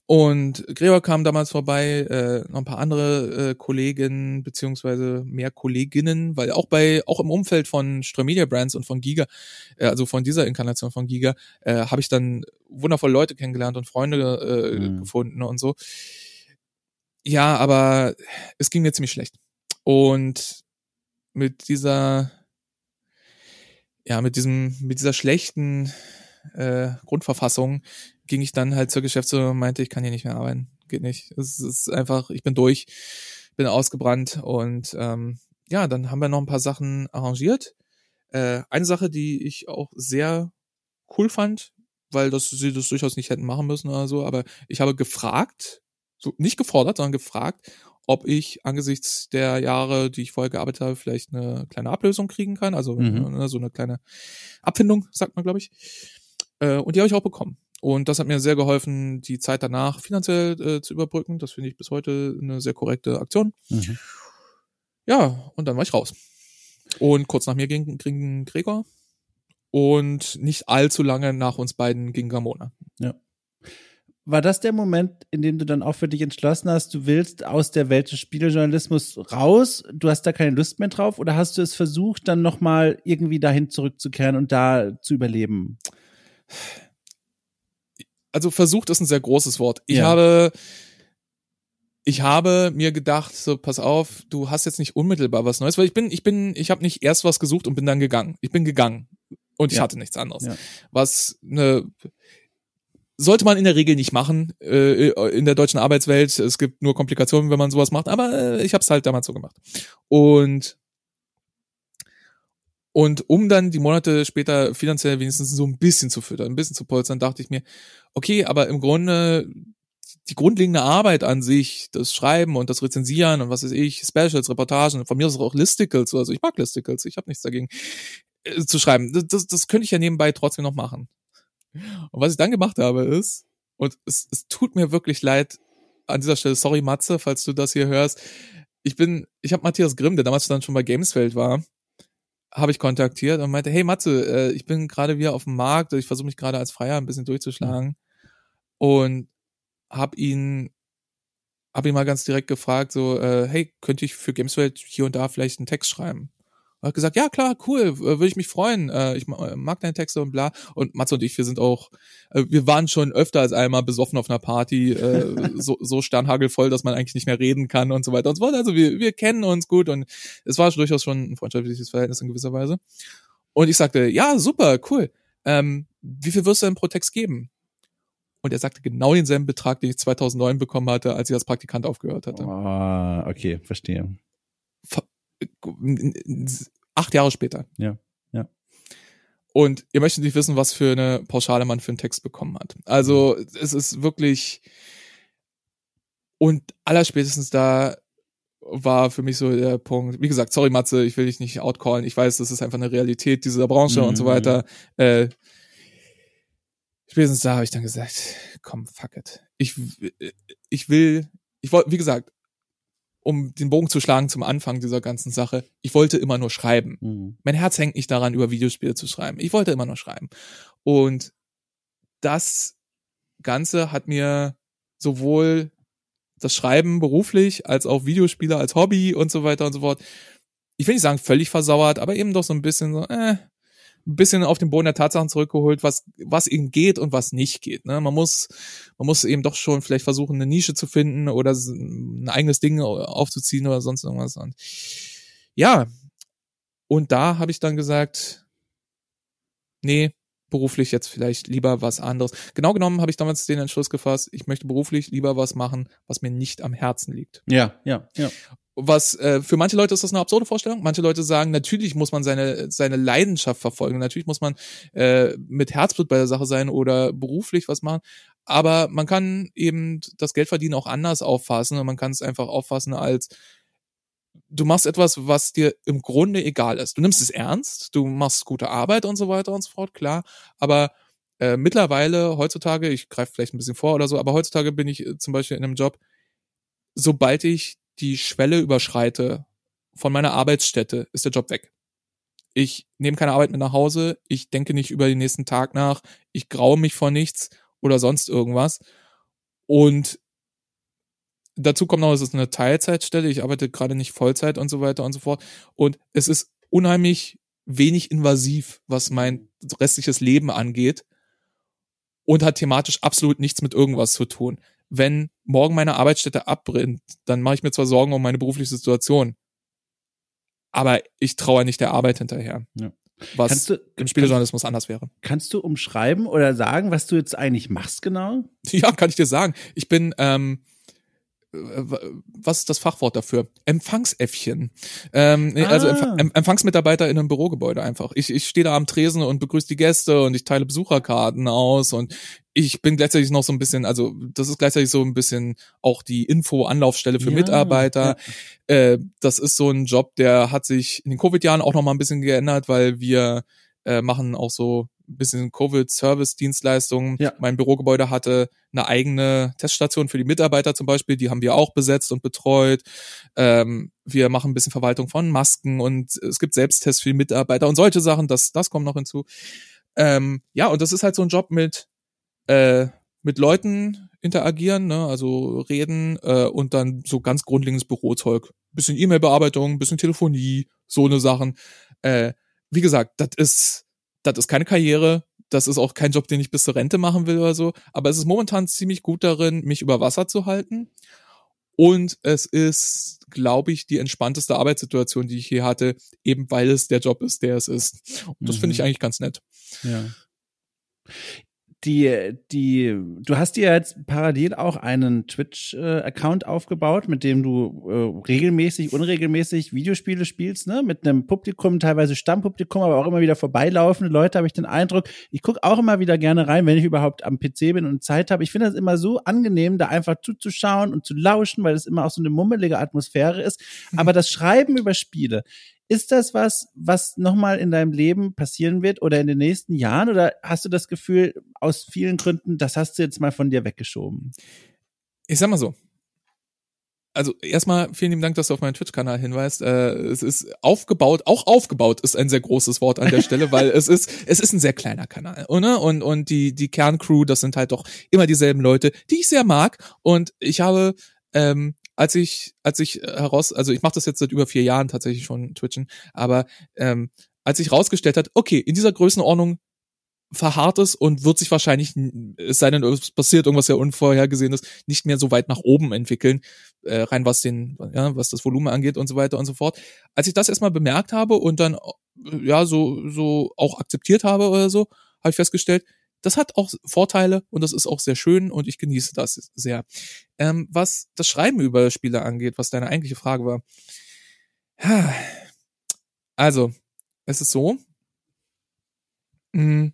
Und Gregor kam damals vorbei, äh, noch ein paar andere äh, Kollegen beziehungsweise mehr Kolleginnen, weil auch bei auch im Umfeld von Media Brands und von Giga, äh, also von dieser Inkarnation von Giga, äh, habe ich dann wundervolle Leute kennengelernt und Freunde äh, mhm. gefunden und so. Ja, aber es ging mir ziemlich schlecht. Und mit dieser, ja, mit diesem, mit dieser schlechten äh, Grundverfassung ging ich dann halt zur Geschäftsführung und meinte, ich kann hier nicht mehr arbeiten. Geht nicht. Es ist einfach, ich bin durch, bin ausgebrannt und ähm, ja, dann haben wir noch ein paar Sachen arrangiert. Äh, eine Sache, die ich auch sehr cool fand, weil das sie das durchaus nicht hätten machen müssen oder so, aber ich habe gefragt, so nicht gefordert, sondern gefragt, ob ich angesichts der Jahre, die ich vorher gearbeitet habe, vielleicht eine kleine Ablösung kriegen kann, also mhm. Ne, so eine kleine Abfindung, sagt man, glaube ich. Äh, und die habe ich auch bekommen. Und das hat mir sehr geholfen, die Zeit danach finanziell äh, zu überbrücken. Das finde ich bis heute eine sehr korrekte Aktion. Mhm. Ja, und dann war ich raus. Und kurz nach mir ging, ging Gregor. Und nicht allzu lange nach uns beiden ging Gamona. Ja. War das der Moment, in dem du dann auch für dich entschlossen hast, du willst aus der Welt des Spielejournalismus raus, du hast da keine Lust mehr drauf oder hast du es versucht, dann nochmal irgendwie dahin zurückzukehren und da zu überleben? Also versucht ist ein sehr großes Wort. Ich ja. habe, ich habe mir gedacht, so pass auf, du hast jetzt nicht unmittelbar was Neues, weil ich bin, ich bin, ich habe nicht erst was gesucht und bin dann gegangen. Ich bin gegangen und ich ja. hatte nichts anderes. Ja. Was eine sollte man in der Regel nicht machen äh, in der deutschen Arbeitswelt. Es gibt nur Komplikationen, wenn man sowas macht, aber äh, ich habe es halt damals so gemacht. Und und um dann die Monate später finanziell wenigstens so ein bisschen zu füttern, ein bisschen zu polstern, dachte ich mir, okay, aber im Grunde die grundlegende Arbeit an sich, das Schreiben und das Rezensieren und was weiß ich, Specials, Reportagen, von mir aus auch Listicles, also ich mag Listicles, ich habe nichts dagegen, äh, zu schreiben. Das, das, das könnte ich ja nebenbei trotzdem noch machen. Und was ich dann gemacht habe ist, und es, es tut mir wirklich leid, an dieser Stelle, sorry Matze, falls du das hier hörst, ich bin, ich habe Matthias Grimm, der damals dann schon bei Gamesfeld war, habe ich kontaktiert und meinte, hey Matze, äh, ich bin gerade wieder auf dem Markt, ich versuche mich gerade als Freier ein bisschen durchzuschlagen und habe ihn habe ihn mal ganz direkt gefragt, so, äh, hey, könnte ich für Gameswelt hier und da vielleicht einen Text schreiben? Hat gesagt, ja klar, cool, würde ich mich freuen. Äh, ich mag deine Texte und bla. Und Mats und ich, wir sind auch, äh, wir waren schon öfter als einmal besoffen auf einer Party, äh, so, so sternhagelvoll, dass man eigentlich nicht mehr reden kann und so weiter und so fort. Also wir, wir kennen uns gut und es war durchaus schon ein freundschaftliches Verhältnis in gewisser Weise. Und ich sagte, ja, super, cool. Ähm, wie viel wirst du denn pro Text geben? Und er sagte genau denselben Betrag, den ich 2009 bekommen hatte, als ich als Praktikant aufgehört hatte. Ah, okay, verstehe acht Jahre später. Ja, ja. Und ihr möchtet nicht wissen, was für eine Pauschale man für einen Text bekommen hat. Also es ist wirklich und allerspätestens da war für mich so der Punkt, wie gesagt, sorry Matze, ich will dich nicht outcallen, ich weiß, das ist einfach eine Realität dieser Branche mhm. und so mhm. weiter. Äh, spätestens da habe ich dann gesagt, komm, fuck it. Ich, ich will, ich wollte, wie gesagt, um den Bogen zu schlagen zum Anfang dieser ganzen Sache, ich wollte immer nur schreiben. Mhm. Mein Herz hängt nicht daran, über Videospiele zu schreiben. Ich wollte immer nur schreiben. Und das Ganze hat mir sowohl das Schreiben beruflich als auch Videospiele als Hobby und so weiter und so fort. Ich will nicht sagen völlig versauert, aber eben doch so ein bisschen so, äh, ein bisschen auf den Boden der Tatsachen zurückgeholt, was, was eben geht und was nicht geht. Ne? Man muss, man muss eben doch schon vielleicht versuchen, eine Nische zu finden oder ein eigenes Ding aufzuziehen oder sonst irgendwas. Und ja, und da habe ich dann gesagt, nee, beruflich jetzt vielleicht lieber was anderes. Genau genommen habe ich damals den Entschluss gefasst, ich möchte beruflich lieber was machen, was mir nicht am Herzen liegt. Ja, ja, ja was äh, für manche Leute ist das eine absurde Vorstellung. Manche Leute sagen, natürlich muss man seine seine Leidenschaft verfolgen, natürlich muss man äh, mit Herzblut bei der Sache sein oder beruflich was machen. Aber man kann eben das Geldverdienen auch anders auffassen und man kann es einfach auffassen als du machst etwas, was dir im Grunde egal ist. Du nimmst es ernst, du machst gute Arbeit und so weiter und so fort, klar. Aber äh, mittlerweile, heutzutage, ich greife vielleicht ein bisschen vor oder so, aber heutzutage bin ich äh, zum Beispiel in einem Job, sobald ich die Schwelle überschreite von meiner Arbeitsstätte, ist der Job weg. Ich nehme keine Arbeit mit nach Hause, ich denke nicht über den nächsten Tag nach, ich graue mich vor nichts oder sonst irgendwas. Und dazu kommt noch, es ist eine Teilzeitstelle, ich arbeite gerade nicht Vollzeit und so weiter und so fort. Und es ist unheimlich wenig invasiv, was mein restliches Leben angeht und hat thematisch absolut nichts mit irgendwas zu tun wenn morgen meine Arbeitsstätte abbrennt, dann mache ich mir zwar Sorgen um meine berufliche Situation, aber ich traue nicht der Arbeit hinterher. Ja. Was du, im Spielejournalismus kann, anders wäre. Kannst du umschreiben oder sagen, was du jetzt eigentlich machst genau? Ja, kann ich dir sagen. Ich bin ähm, was ist das Fachwort dafür? Empfangsäffchen. Ähm, ah. Also Empf Empfangsmitarbeiter in einem Bürogebäude einfach. Ich, ich stehe da am Tresen und begrüße die Gäste und ich teile Besucherkarten aus und ich bin gleichzeitig noch so ein bisschen, also das ist gleichzeitig so ein bisschen auch die Info-Anlaufstelle für ja, Mitarbeiter. Ja. Äh, das ist so ein Job, der hat sich in den Covid-Jahren auch noch mal ein bisschen geändert, weil wir äh, machen auch so bisschen Covid-Service-Dienstleistungen. Ja. Mein Bürogebäude hatte eine eigene Teststation für die Mitarbeiter zum Beispiel, die haben wir auch besetzt und betreut. Ähm, wir machen ein bisschen Verwaltung von Masken und es gibt Selbsttests für die Mitarbeiter und solche Sachen, das, das kommt noch hinzu. Ähm, ja, und das ist halt so ein Job mit, äh, mit Leuten interagieren, ne? also reden äh, und dann so ganz grundlegendes Bürozeug. Bisschen E-Mail-Bearbeitung, bisschen Telefonie, so eine Sachen. Äh, wie gesagt, das ist das ist keine Karriere, das ist auch kein Job, den ich bis zur Rente machen will oder so, aber es ist momentan ziemlich gut darin, mich über Wasser zu halten. Und es ist, glaube ich, die entspannteste Arbeitssituation, die ich hier hatte, eben weil es der Job ist, der es ist. Und das mhm. finde ich eigentlich ganz nett. Ja die, die, du hast dir jetzt parallel auch einen Twitch-Account aufgebaut, mit dem du äh, regelmäßig, unregelmäßig Videospiele spielst, ne? Mit einem Publikum, teilweise Stammpublikum, aber auch immer wieder vorbeilaufende Leute, habe ich den Eindruck. Ich gucke auch immer wieder gerne rein, wenn ich überhaupt am PC bin und Zeit habe. Ich finde das immer so angenehm, da einfach zuzuschauen und zu lauschen, weil es immer auch so eine mummelige Atmosphäre ist. Mhm. Aber das Schreiben über Spiele, ist das was, was nochmal in deinem Leben passieren wird oder in den nächsten Jahren? Oder hast du das Gefühl, aus vielen Gründen, das hast du jetzt mal von dir weggeschoben? Ich sag mal so. Also erstmal vielen lieben Dank, dass du auf meinen Twitch-Kanal hinweist. Äh, es ist aufgebaut, auch aufgebaut ist ein sehr großes Wort an der Stelle, weil es ist es ist ein sehr kleiner Kanal, oder? Und und die die Kerncrew, das sind halt doch immer dieselben Leute, die ich sehr mag. Und ich habe ähm, als ich, als ich äh, heraus, also ich mache das jetzt seit über vier Jahren tatsächlich schon Twitchen, aber ähm, als ich rausgestellt hat, okay, in dieser Größenordnung verharrt es und wird sich wahrscheinlich, es sei denn, es passiert irgendwas sehr Unvorhergesehenes, nicht mehr so weit nach oben entwickeln, äh, rein was den, ja, was das Volumen angeht und so weiter und so fort. Als ich das erstmal bemerkt habe und dann ja so so auch akzeptiert habe oder so, habe ich festgestellt, das hat auch Vorteile und das ist auch sehr schön und ich genieße das sehr. Ähm, was das Schreiben über Spiele angeht, was deine eigentliche Frage war. Also, es ist so. Mh, hm,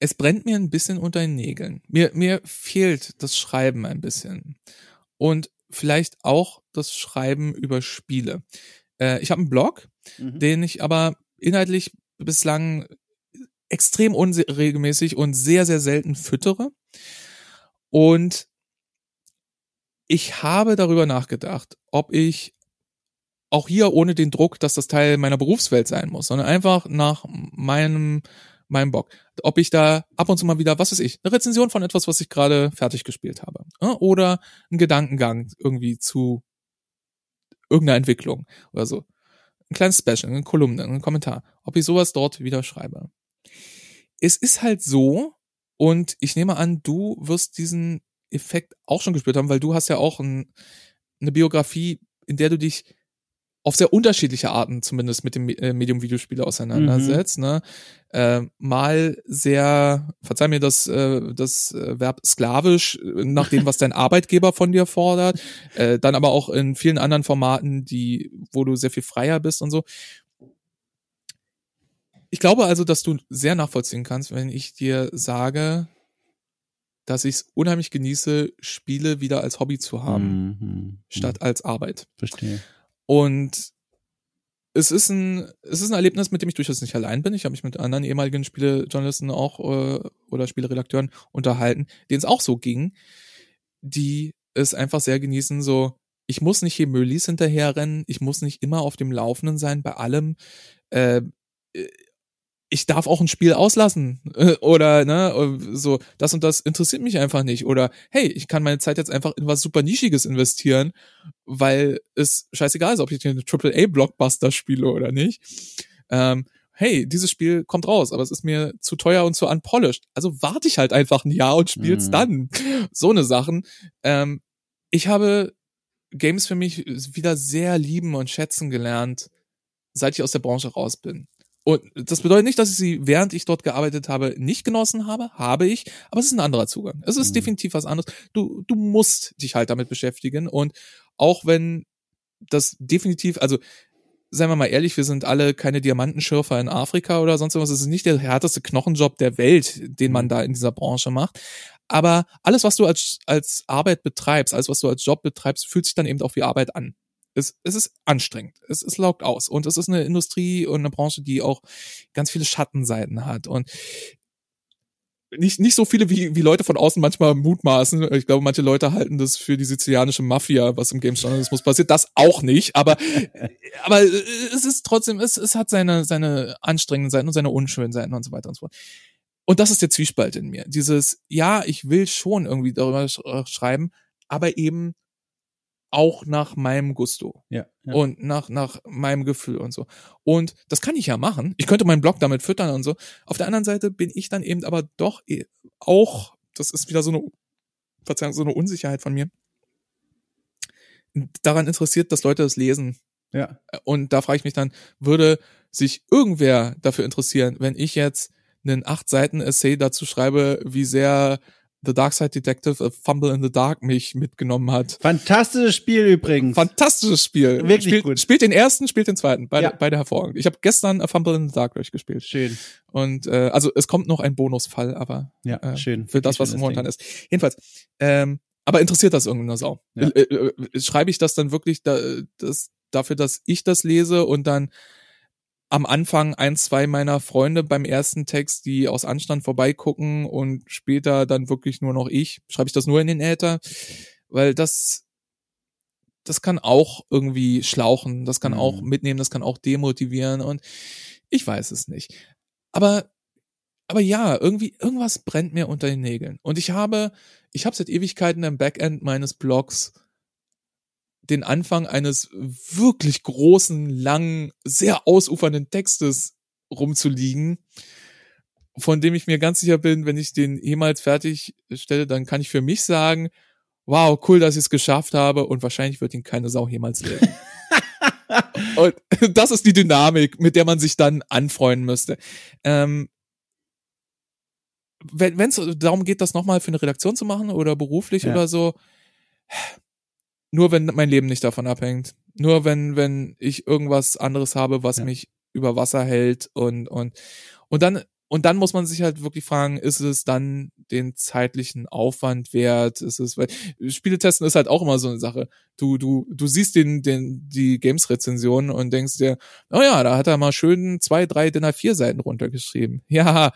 es brennt mir ein bisschen unter den Nägeln. Mir, mir fehlt das Schreiben ein bisschen. Und vielleicht auch das Schreiben über Spiele. Äh, ich habe einen Blog, mhm. den ich aber inhaltlich bislang extrem unregelmäßig und sehr, sehr selten füttere. Und ich habe darüber nachgedacht, ob ich auch hier ohne den Druck, dass das Teil meiner Berufswelt sein muss, sondern einfach nach meinem meinem Bock. Ob ich da ab und zu mal wieder, was weiß ich, eine Rezension von etwas, was ich gerade fertig gespielt habe. Oder einen Gedankengang irgendwie zu irgendeiner Entwicklung oder so. Ein kleines Special, eine Kolumne, ein Kommentar. Ob ich sowas dort wieder schreibe. Es ist halt so, und ich nehme an, du wirst diesen Effekt auch schon gespürt haben, weil du hast ja auch ein, eine Biografie, in der du dich auf sehr unterschiedliche Arten zumindest mit dem äh, Medium Videospiele auseinandersetzt. Mhm. Ne? Äh, mal sehr, verzeih mir das, äh, das äh, Verb sklavisch, äh, nach dem, was dein Arbeitgeber von dir fordert, äh, dann aber auch in vielen anderen Formaten, die, wo du sehr viel freier bist und so. Ich glaube also, dass du sehr nachvollziehen kannst, wenn ich dir sage, dass ich es unheimlich genieße, Spiele wieder als Hobby zu haben, mhm. statt als Arbeit. Verstehe. Und es ist ein, es ist ein Erlebnis, mit dem ich durchaus nicht allein bin. Ich habe mich mit anderen ehemaligen Spielejournalisten auch äh, oder Spieleredakteuren unterhalten, denen es auch so ging, die es einfach sehr genießen, so, ich muss nicht hier Müllis hinterherrennen, ich muss nicht immer auf dem Laufenden sein bei allem. Äh, ich darf auch ein Spiel auslassen oder ne so das und das interessiert mich einfach nicht. Oder hey ich kann meine Zeit jetzt einfach in was super nischiges investieren weil es scheißegal ist ob ich einen Triple A Blockbuster spiele oder nicht. Ähm, hey dieses Spiel kommt raus aber es ist mir zu teuer und zu unpolished. Also warte ich halt einfach ein Jahr und spiel's mhm. dann. So eine Sachen. Ähm, ich habe Games für mich wieder sehr lieben und schätzen gelernt seit ich aus der Branche raus bin und das bedeutet nicht, dass ich sie, während ich dort gearbeitet habe, nicht genossen habe. Habe ich. Aber es ist ein anderer Zugang. Es ist mhm. definitiv was anderes. Du, du musst dich halt damit beschäftigen. Und auch wenn das definitiv, also, seien wir mal ehrlich, wir sind alle keine Diamantenschürfer in Afrika oder sonst was. Es ist nicht der härteste Knochenjob der Welt, den man mhm. da in dieser Branche macht. Aber alles, was du als, als Arbeit betreibst, alles, was du als Job betreibst, fühlt sich dann eben auch wie Arbeit an es, es ist anstrengend. Es, es laugt aus. Und es ist eine Industrie und eine Branche, die auch ganz viele Schattenseiten hat. Und nicht, nicht so viele, wie, wie Leute von außen manchmal mutmaßen. Ich glaube, manche Leute halten das für die sizilianische Mafia, was im Games-Journalismus passiert. Das auch nicht, aber, aber es ist trotzdem, es, es hat seine, seine anstrengenden Seiten und seine unschönen Seiten und so weiter und so fort. Und das ist der Zwiespalt in mir. Dieses, ja, ich will schon irgendwie darüber schreiben, aber eben auch nach meinem Gusto. Ja, ja. Und nach, nach meinem Gefühl und so. Und das kann ich ja machen. Ich könnte meinen Blog damit füttern und so. Auf der anderen Seite bin ich dann eben aber doch eh auch, das ist wieder so eine, Verzeihung, so eine Unsicherheit von mir, daran interessiert, dass Leute das lesen. Ja. Und da frage ich mich dann, würde sich irgendwer dafür interessieren, wenn ich jetzt einen acht Seiten Essay dazu schreibe, wie sehr The Dark Side Detective A Fumble in the Dark mich mitgenommen hat. Fantastisches Spiel übrigens. Fantastisches Spiel. Wirklich spielt, gut. Spielt den ersten, spielt den zweiten. Beide, ja. beide hervorragend. Ich habe gestern A Fumble in the Dark durchgespielt. Schön. Und äh, also es kommt noch ein Bonusfall, aber ja, äh, schön. für das, was momentan ist. Jedenfalls, ähm, aber interessiert das irgendeine Sau? Ja. Äh, äh, äh, schreibe ich das dann wirklich da, das, dafür, dass ich das lese und dann am Anfang ein, zwei meiner Freunde beim ersten Text, die aus Anstand vorbeigucken und später dann wirklich nur noch ich. Schreibe ich das nur in den Äther? Weil das, das kann auch irgendwie schlauchen, das kann mhm. auch mitnehmen, das kann auch demotivieren und ich weiß es nicht. Aber, aber ja, irgendwie, irgendwas brennt mir unter den Nägeln. Und ich habe, ich habe seit Ewigkeiten im Backend meines Blogs den Anfang eines wirklich großen, langen, sehr ausufernden Textes rumzuliegen, von dem ich mir ganz sicher bin, wenn ich den jemals fertigstelle, dann kann ich für mich sagen, wow, cool, dass ich es geschafft habe und wahrscheinlich wird ihn keine Sau jemals lesen. und das ist die Dynamik, mit der man sich dann anfreunden müsste. Ähm, wenn es darum geht, das nochmal für eine Redaktion zu machen oder beruflich ja. oder so, nur wenn mein Leben nicht davon abhängt. Nur wenn, wenn ich irgendwas anderes habe, was ja. mich über Wasser hält und, und, und dann, und dann muss man sich halt wirklich fragen, ist es dann den zeitlichen Aufwand wert? Ist es, weil Spiele testen ist halt auch immer so eine Sache. Du, du, du siehst den, den, die Games-Rezensionen und denkst dir, oh ja, da hat er mal schön zwei, drei Dinner vier Seiten runtergeschrieben. Ja,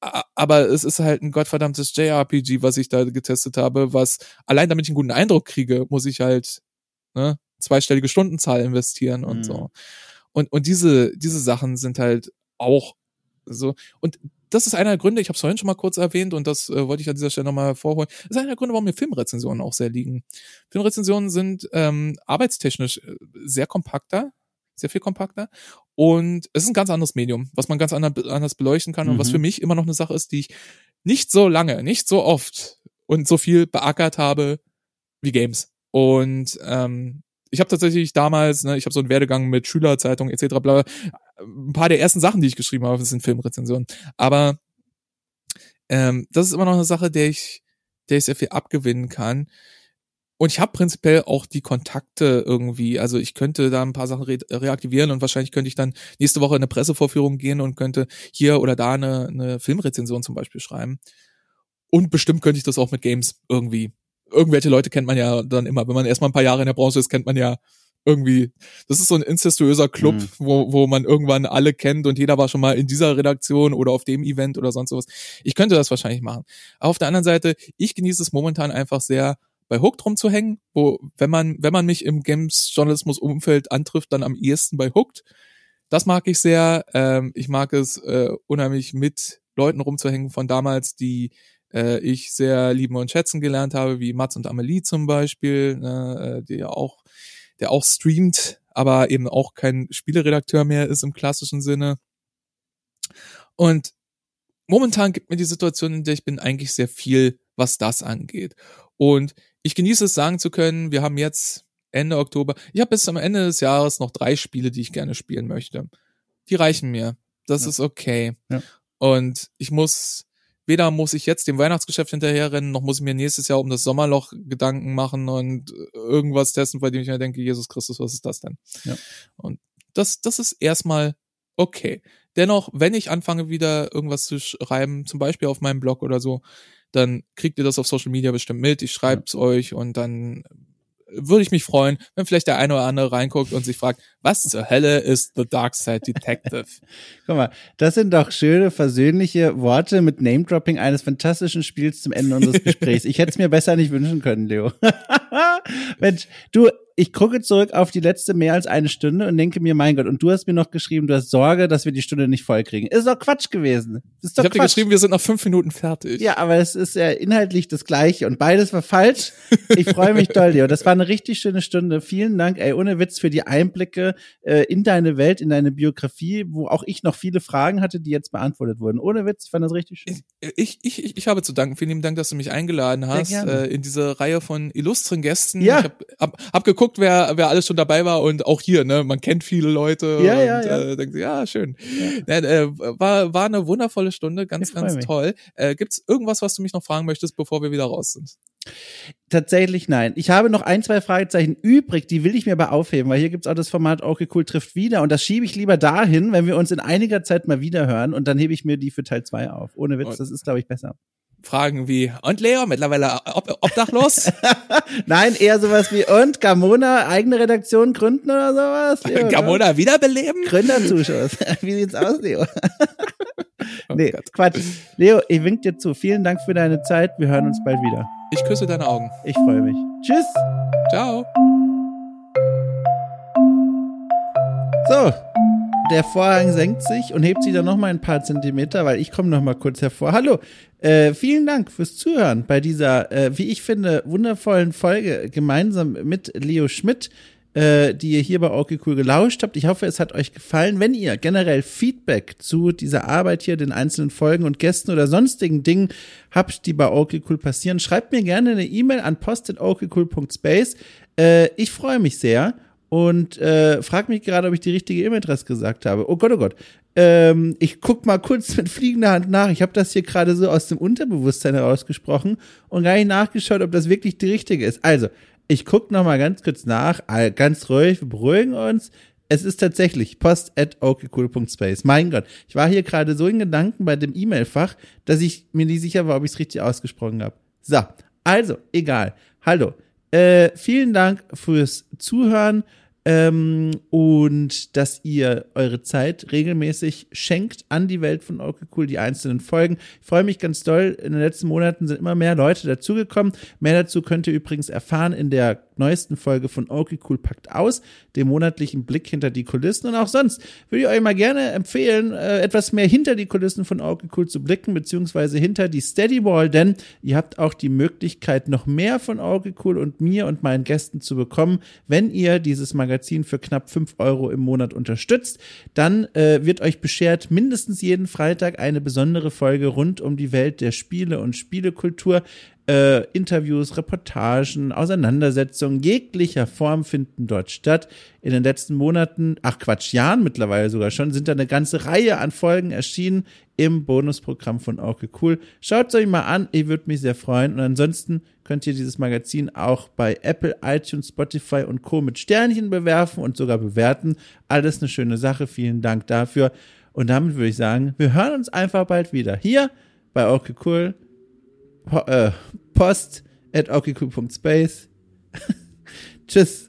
aber es ist halt ein gottverdammtes JRPG, was ich da getestet habe, was allein damit ich einen guten Eindruck kriege, muss ich halt ne, zweistellige Stundenzahl investieren und mhm. so. Und, und diese, diese Sachen sind halt auch so. Und das ist einer der Gründe, ich habe es vorhin schon mal kurz erwähnt und das äh, wollte ich an dieser Stelle nochmal hervorholen. Das ist einer der Gründe, warum mir Filmrezensionen auch sehr liegen. Filmrezensionen sind ähm, arbeitstechnisch äh, sehr kompakter, sehr viel kompakter. Und es ist ein ganz anderes Medium, was man ganz anders beleuchten kann mhm. und was mhm. für mich immer noch eine Sache ist, die ich nicht so lange, nicht so oft und so viel beackert habe wie Games. Und ähm, ich habe tatsächlich damals, ne, ich habe so einen Werdegang mit Schülerzeitung etc. Bla, ein paar der ersten Sachen, die ich geschrieben habe, sind Filmrezensionen. Aber ähm, das ist immer noch eine Sache, der ich, der ich sehr viel abgewinnen kann. Und ich habe prinzipiell auch die Kontakte irgendwie. Also ich könnte da ein paar Sachen re reaktivieren und wahrscheinlich könnte ich dann nächste Woche in eine Pressevorführung gehen und könnte hier oder da eine, eine Filmrezension zum Beispiel schreiben. Und bestimmt könnte ich das auch mit Games irgendwie irgendwelche Leute kennt man ja dann immer. Wenn man erstmal ein paar Jahre in der Branche ist, kennt man ja irgendwie, das ist so ein incestuöser Club, mhm. wo, wo man irgendwann alle kennt und jeder war schon mal in dieser Redaktion oder auf dem Event oder sonst sowas. Ich könnte das wahrscheinlich machen. Aber auf der anderen Seite, ich genieße es momentan einfach sehr, bei Hooked rumzuhängen, wo, wenn man, wenn man mich im Games-Journalismus-Umfeld antrifft, dann am ehesten bei Hooked. Das mag ich sehr. Ähm, ich mag es äh, unheimlich mit Leuten rumzuhängen von damals, die äh, ich sehr lieben und schätzen gelernt habe, wie Mats und Amelie zum Beispiel, ne, äh, die ja auch, der auch streamt, aber eben auch kein Spieleredakteur mehr ist im klassischen Sinne. Und momentan gibt mir die Situation, in der ich bin, eigentlich sehr viel, was das angeht. Und ich genieße es sagen zu können, wir haben jetzt Ende Oktober, ich habe bis zum Ende des Jahres noch drei Spiele, die ich gerne spielen möchte. Die reichen mir. Das ja. ist okay. Ja. Und ich muss weder muss ich jetzt dem Weihnachtsgeschäft hinterherrennen, noch muss ich mir nächstes Jahr um das Sommerloch Gedanken machen und irgendwas testen, bei dem ich mir denke, Jesus Christus, was ist das denn? Ja. Und das, das ist erstmal okay. Dennoch, wenn ich anfange wieder irgendwas zu schreiben, zum Beispiel auf meinem Blog oder so, dann kriegt ihr das auf Social Media bestimmt mit. Ich schreib's ja. euch und dann würde ich mich freuen, wenn vielleicht der eine oder andere reinguckt und sich fragt, was zur Hölle ist The Dark Side Detective? Guck mal, das sind doch schöne, versöhnliche Worte mit Name-Dropping eines fantastischen Spiels zum Ende unseres Gesprächs. Ich hätte es mir besser nicht wünschen können, Leo. Mensch, du, ich gucke zurück auf die letzte mehr als eine Stunde und denke mir, mein Gott, und du hast mir noch geschrieben, du hast Sorge, dass wir die Stunde nicht voll kriegen. Ist doch Quatsch gewesen. Ist doch ich habe dir geschrieben, wir sind noch fünf Minuten fertig. Ja, aber es ist ja inhaltlich das Gleiche und beides war falsch. Ich freue mich doll, Leo. Das war eine richtig schöne Stunde. Vielen Dank, ey, ohne Witz für die Einblicke äh, in deine Welt, in deine Biografie, wo auch ich noch viele Fragen hatte, die jetzt beantwortet wurden. Ohne Witz, ich fand das richtig schön. Ich, ich, ich, ich habe zu danken. Vielen lieben Dank, dass du mich eingeladen hast äh, in diese Reihe von illustren Gästen. Ja. Ich habe hab, hab geguckt, wer, wer alles schon dabei war und auch hier, ne, man kennt viele Leute ja, und ja, ja. Äh, denkt, ja schön. Ja. Ja, äh, war, war eine wundervolle Stunde, ganz, ganz mich. toll. Äh, gibt's irgendwas, was du mich noch fragen möchtest, bevor wir wieder raus sind? Tatsächlich nein. Ich habe noch ein, zwei Fragezeichen übrig, die will ich mir aber aufheben, weil hier gibt's auch das Format Okay Cool trifft wieder und das schiebe ich lieber dahin, wenn wir uns in einiger Zeit mal wieder hören und dann hebe ich mir die für Teil zwei auf. Ohne Witz, das ist, glaube ich, besser. Fragen wie, und Leo, mittlerweile ob obdachlos? Nein, eher sowas wie, und Gamona, eigene Redaktion gründen oder sowas? Leo, Gamona wiederbeleben? Gründerzuschuss. wie sieht's aus, Leo? oh nee, Gott. Quatsch. Leo, ich wink dir zu. Vielen Dank für deine Zeit. Wir hören uns bald wieder. Ich küsse deine Augen. Ich freue mich. Tschüss. Ciao. So, der Vorhang senkt sich und hebt sich dann noch mal ein paar Zentimeter, weil ich komme noch mal kurz hervor. Hallo, äh, vielen Dank fürs Zuhören bei dieser, äh, wie ich finde, wundervollen Folge gemeinsam mit Leo Schmidt, äh, die ihr hier bei Okay Cool gelauscht habt. Ich hoffe, es hat euch gefallen. Wenn ihr generell Feedback zu dieser Arbeit hier, den einzelnen Folgen und Gästen oder sonstigen Dingen habt, die bei Okay Cool passieren, schreibt mir gerne eine E-Mail an post.okcool.space. Äh, ich freue mich sehr und äh, frag mich gerade, ob ich die richtige E-Mail-Adresse gesagt habe. Oh Gott, oh Gott. Ähm, ich guck mal kurz mit fliegender Hand nach. Ich habe das hier gerade so aus dem Unterbewusstsein herausgesprochen und gar nicht nachgeschaut, ob das wirklich die richtige ist. Also, ich guck noch mal ganz kurz nach. Ganz ruhig, wir beruhigen uns. Es ist tatsächlich post at okcool.space. Mein Gott, ich war hier gerade so in Gedanken bei dem E-Mail-Fach, dass ich mir nicht sicher war, ob ich es richtig ausgesprochen habe. So, also, egal. Hallo. Äh, vielen Dank fürs Zuhören. Ähm, und dass ihr eure Zeit regelmäßig schenkt an die Welt von Okay Cool, die einzelnen Folgen. Ich freue mich ganz doll. In den letzten Monaten sind immer mehr Leute dazugekommen. Mehr dazu könnt ihr übrigens erfahren in der neuesten Folge von Okay Cool packt aus, dem monatlichen Blick hinter die Kulissen. Und auch sonst würde ich euch mal gerne empfehlen, äh, etwas mehr hinter die Kulissen von Okay Cool zu blicken, beziehungsweise hinter die Steady Wall, denn ihr habt auch die Möglichkeit, noch mehr von Okay Cool und mir und meinen Gästen zu bekommen, wenn ihr dieses Magazin für knapp fünf Euro im Monat unterstützt. Dann äh, wird euch beschert mindestens jeden Freitag eine besondere Folge rund um die Welt der Spiele und Spielekultur. Äh, Interviews, Reportagen, Auseinandersetzungen jeglicher Form finden dort statt. In den letzten Monaten, ach Quatsch, Jahren mittlerweile sogar schon, sind da eine ganze Reihe an Folgen erschienen im Bonusprogramm von Orke Cool. Schaut es euch mal an, ich würde mich sehr freuen. Und ansonsten könnt ihr dieses Magazin auch bei Apple, iTunes, Spotify und Co. mit Sternchen bewerfen und sogar bewerten. Alles eine schöne Sache. Vielen Dank dafür. Und damit würde ich sagen, wir hören uns einfach bald wieder hier bei Orke Cool po, äh, post at okiku.space. Tschüss.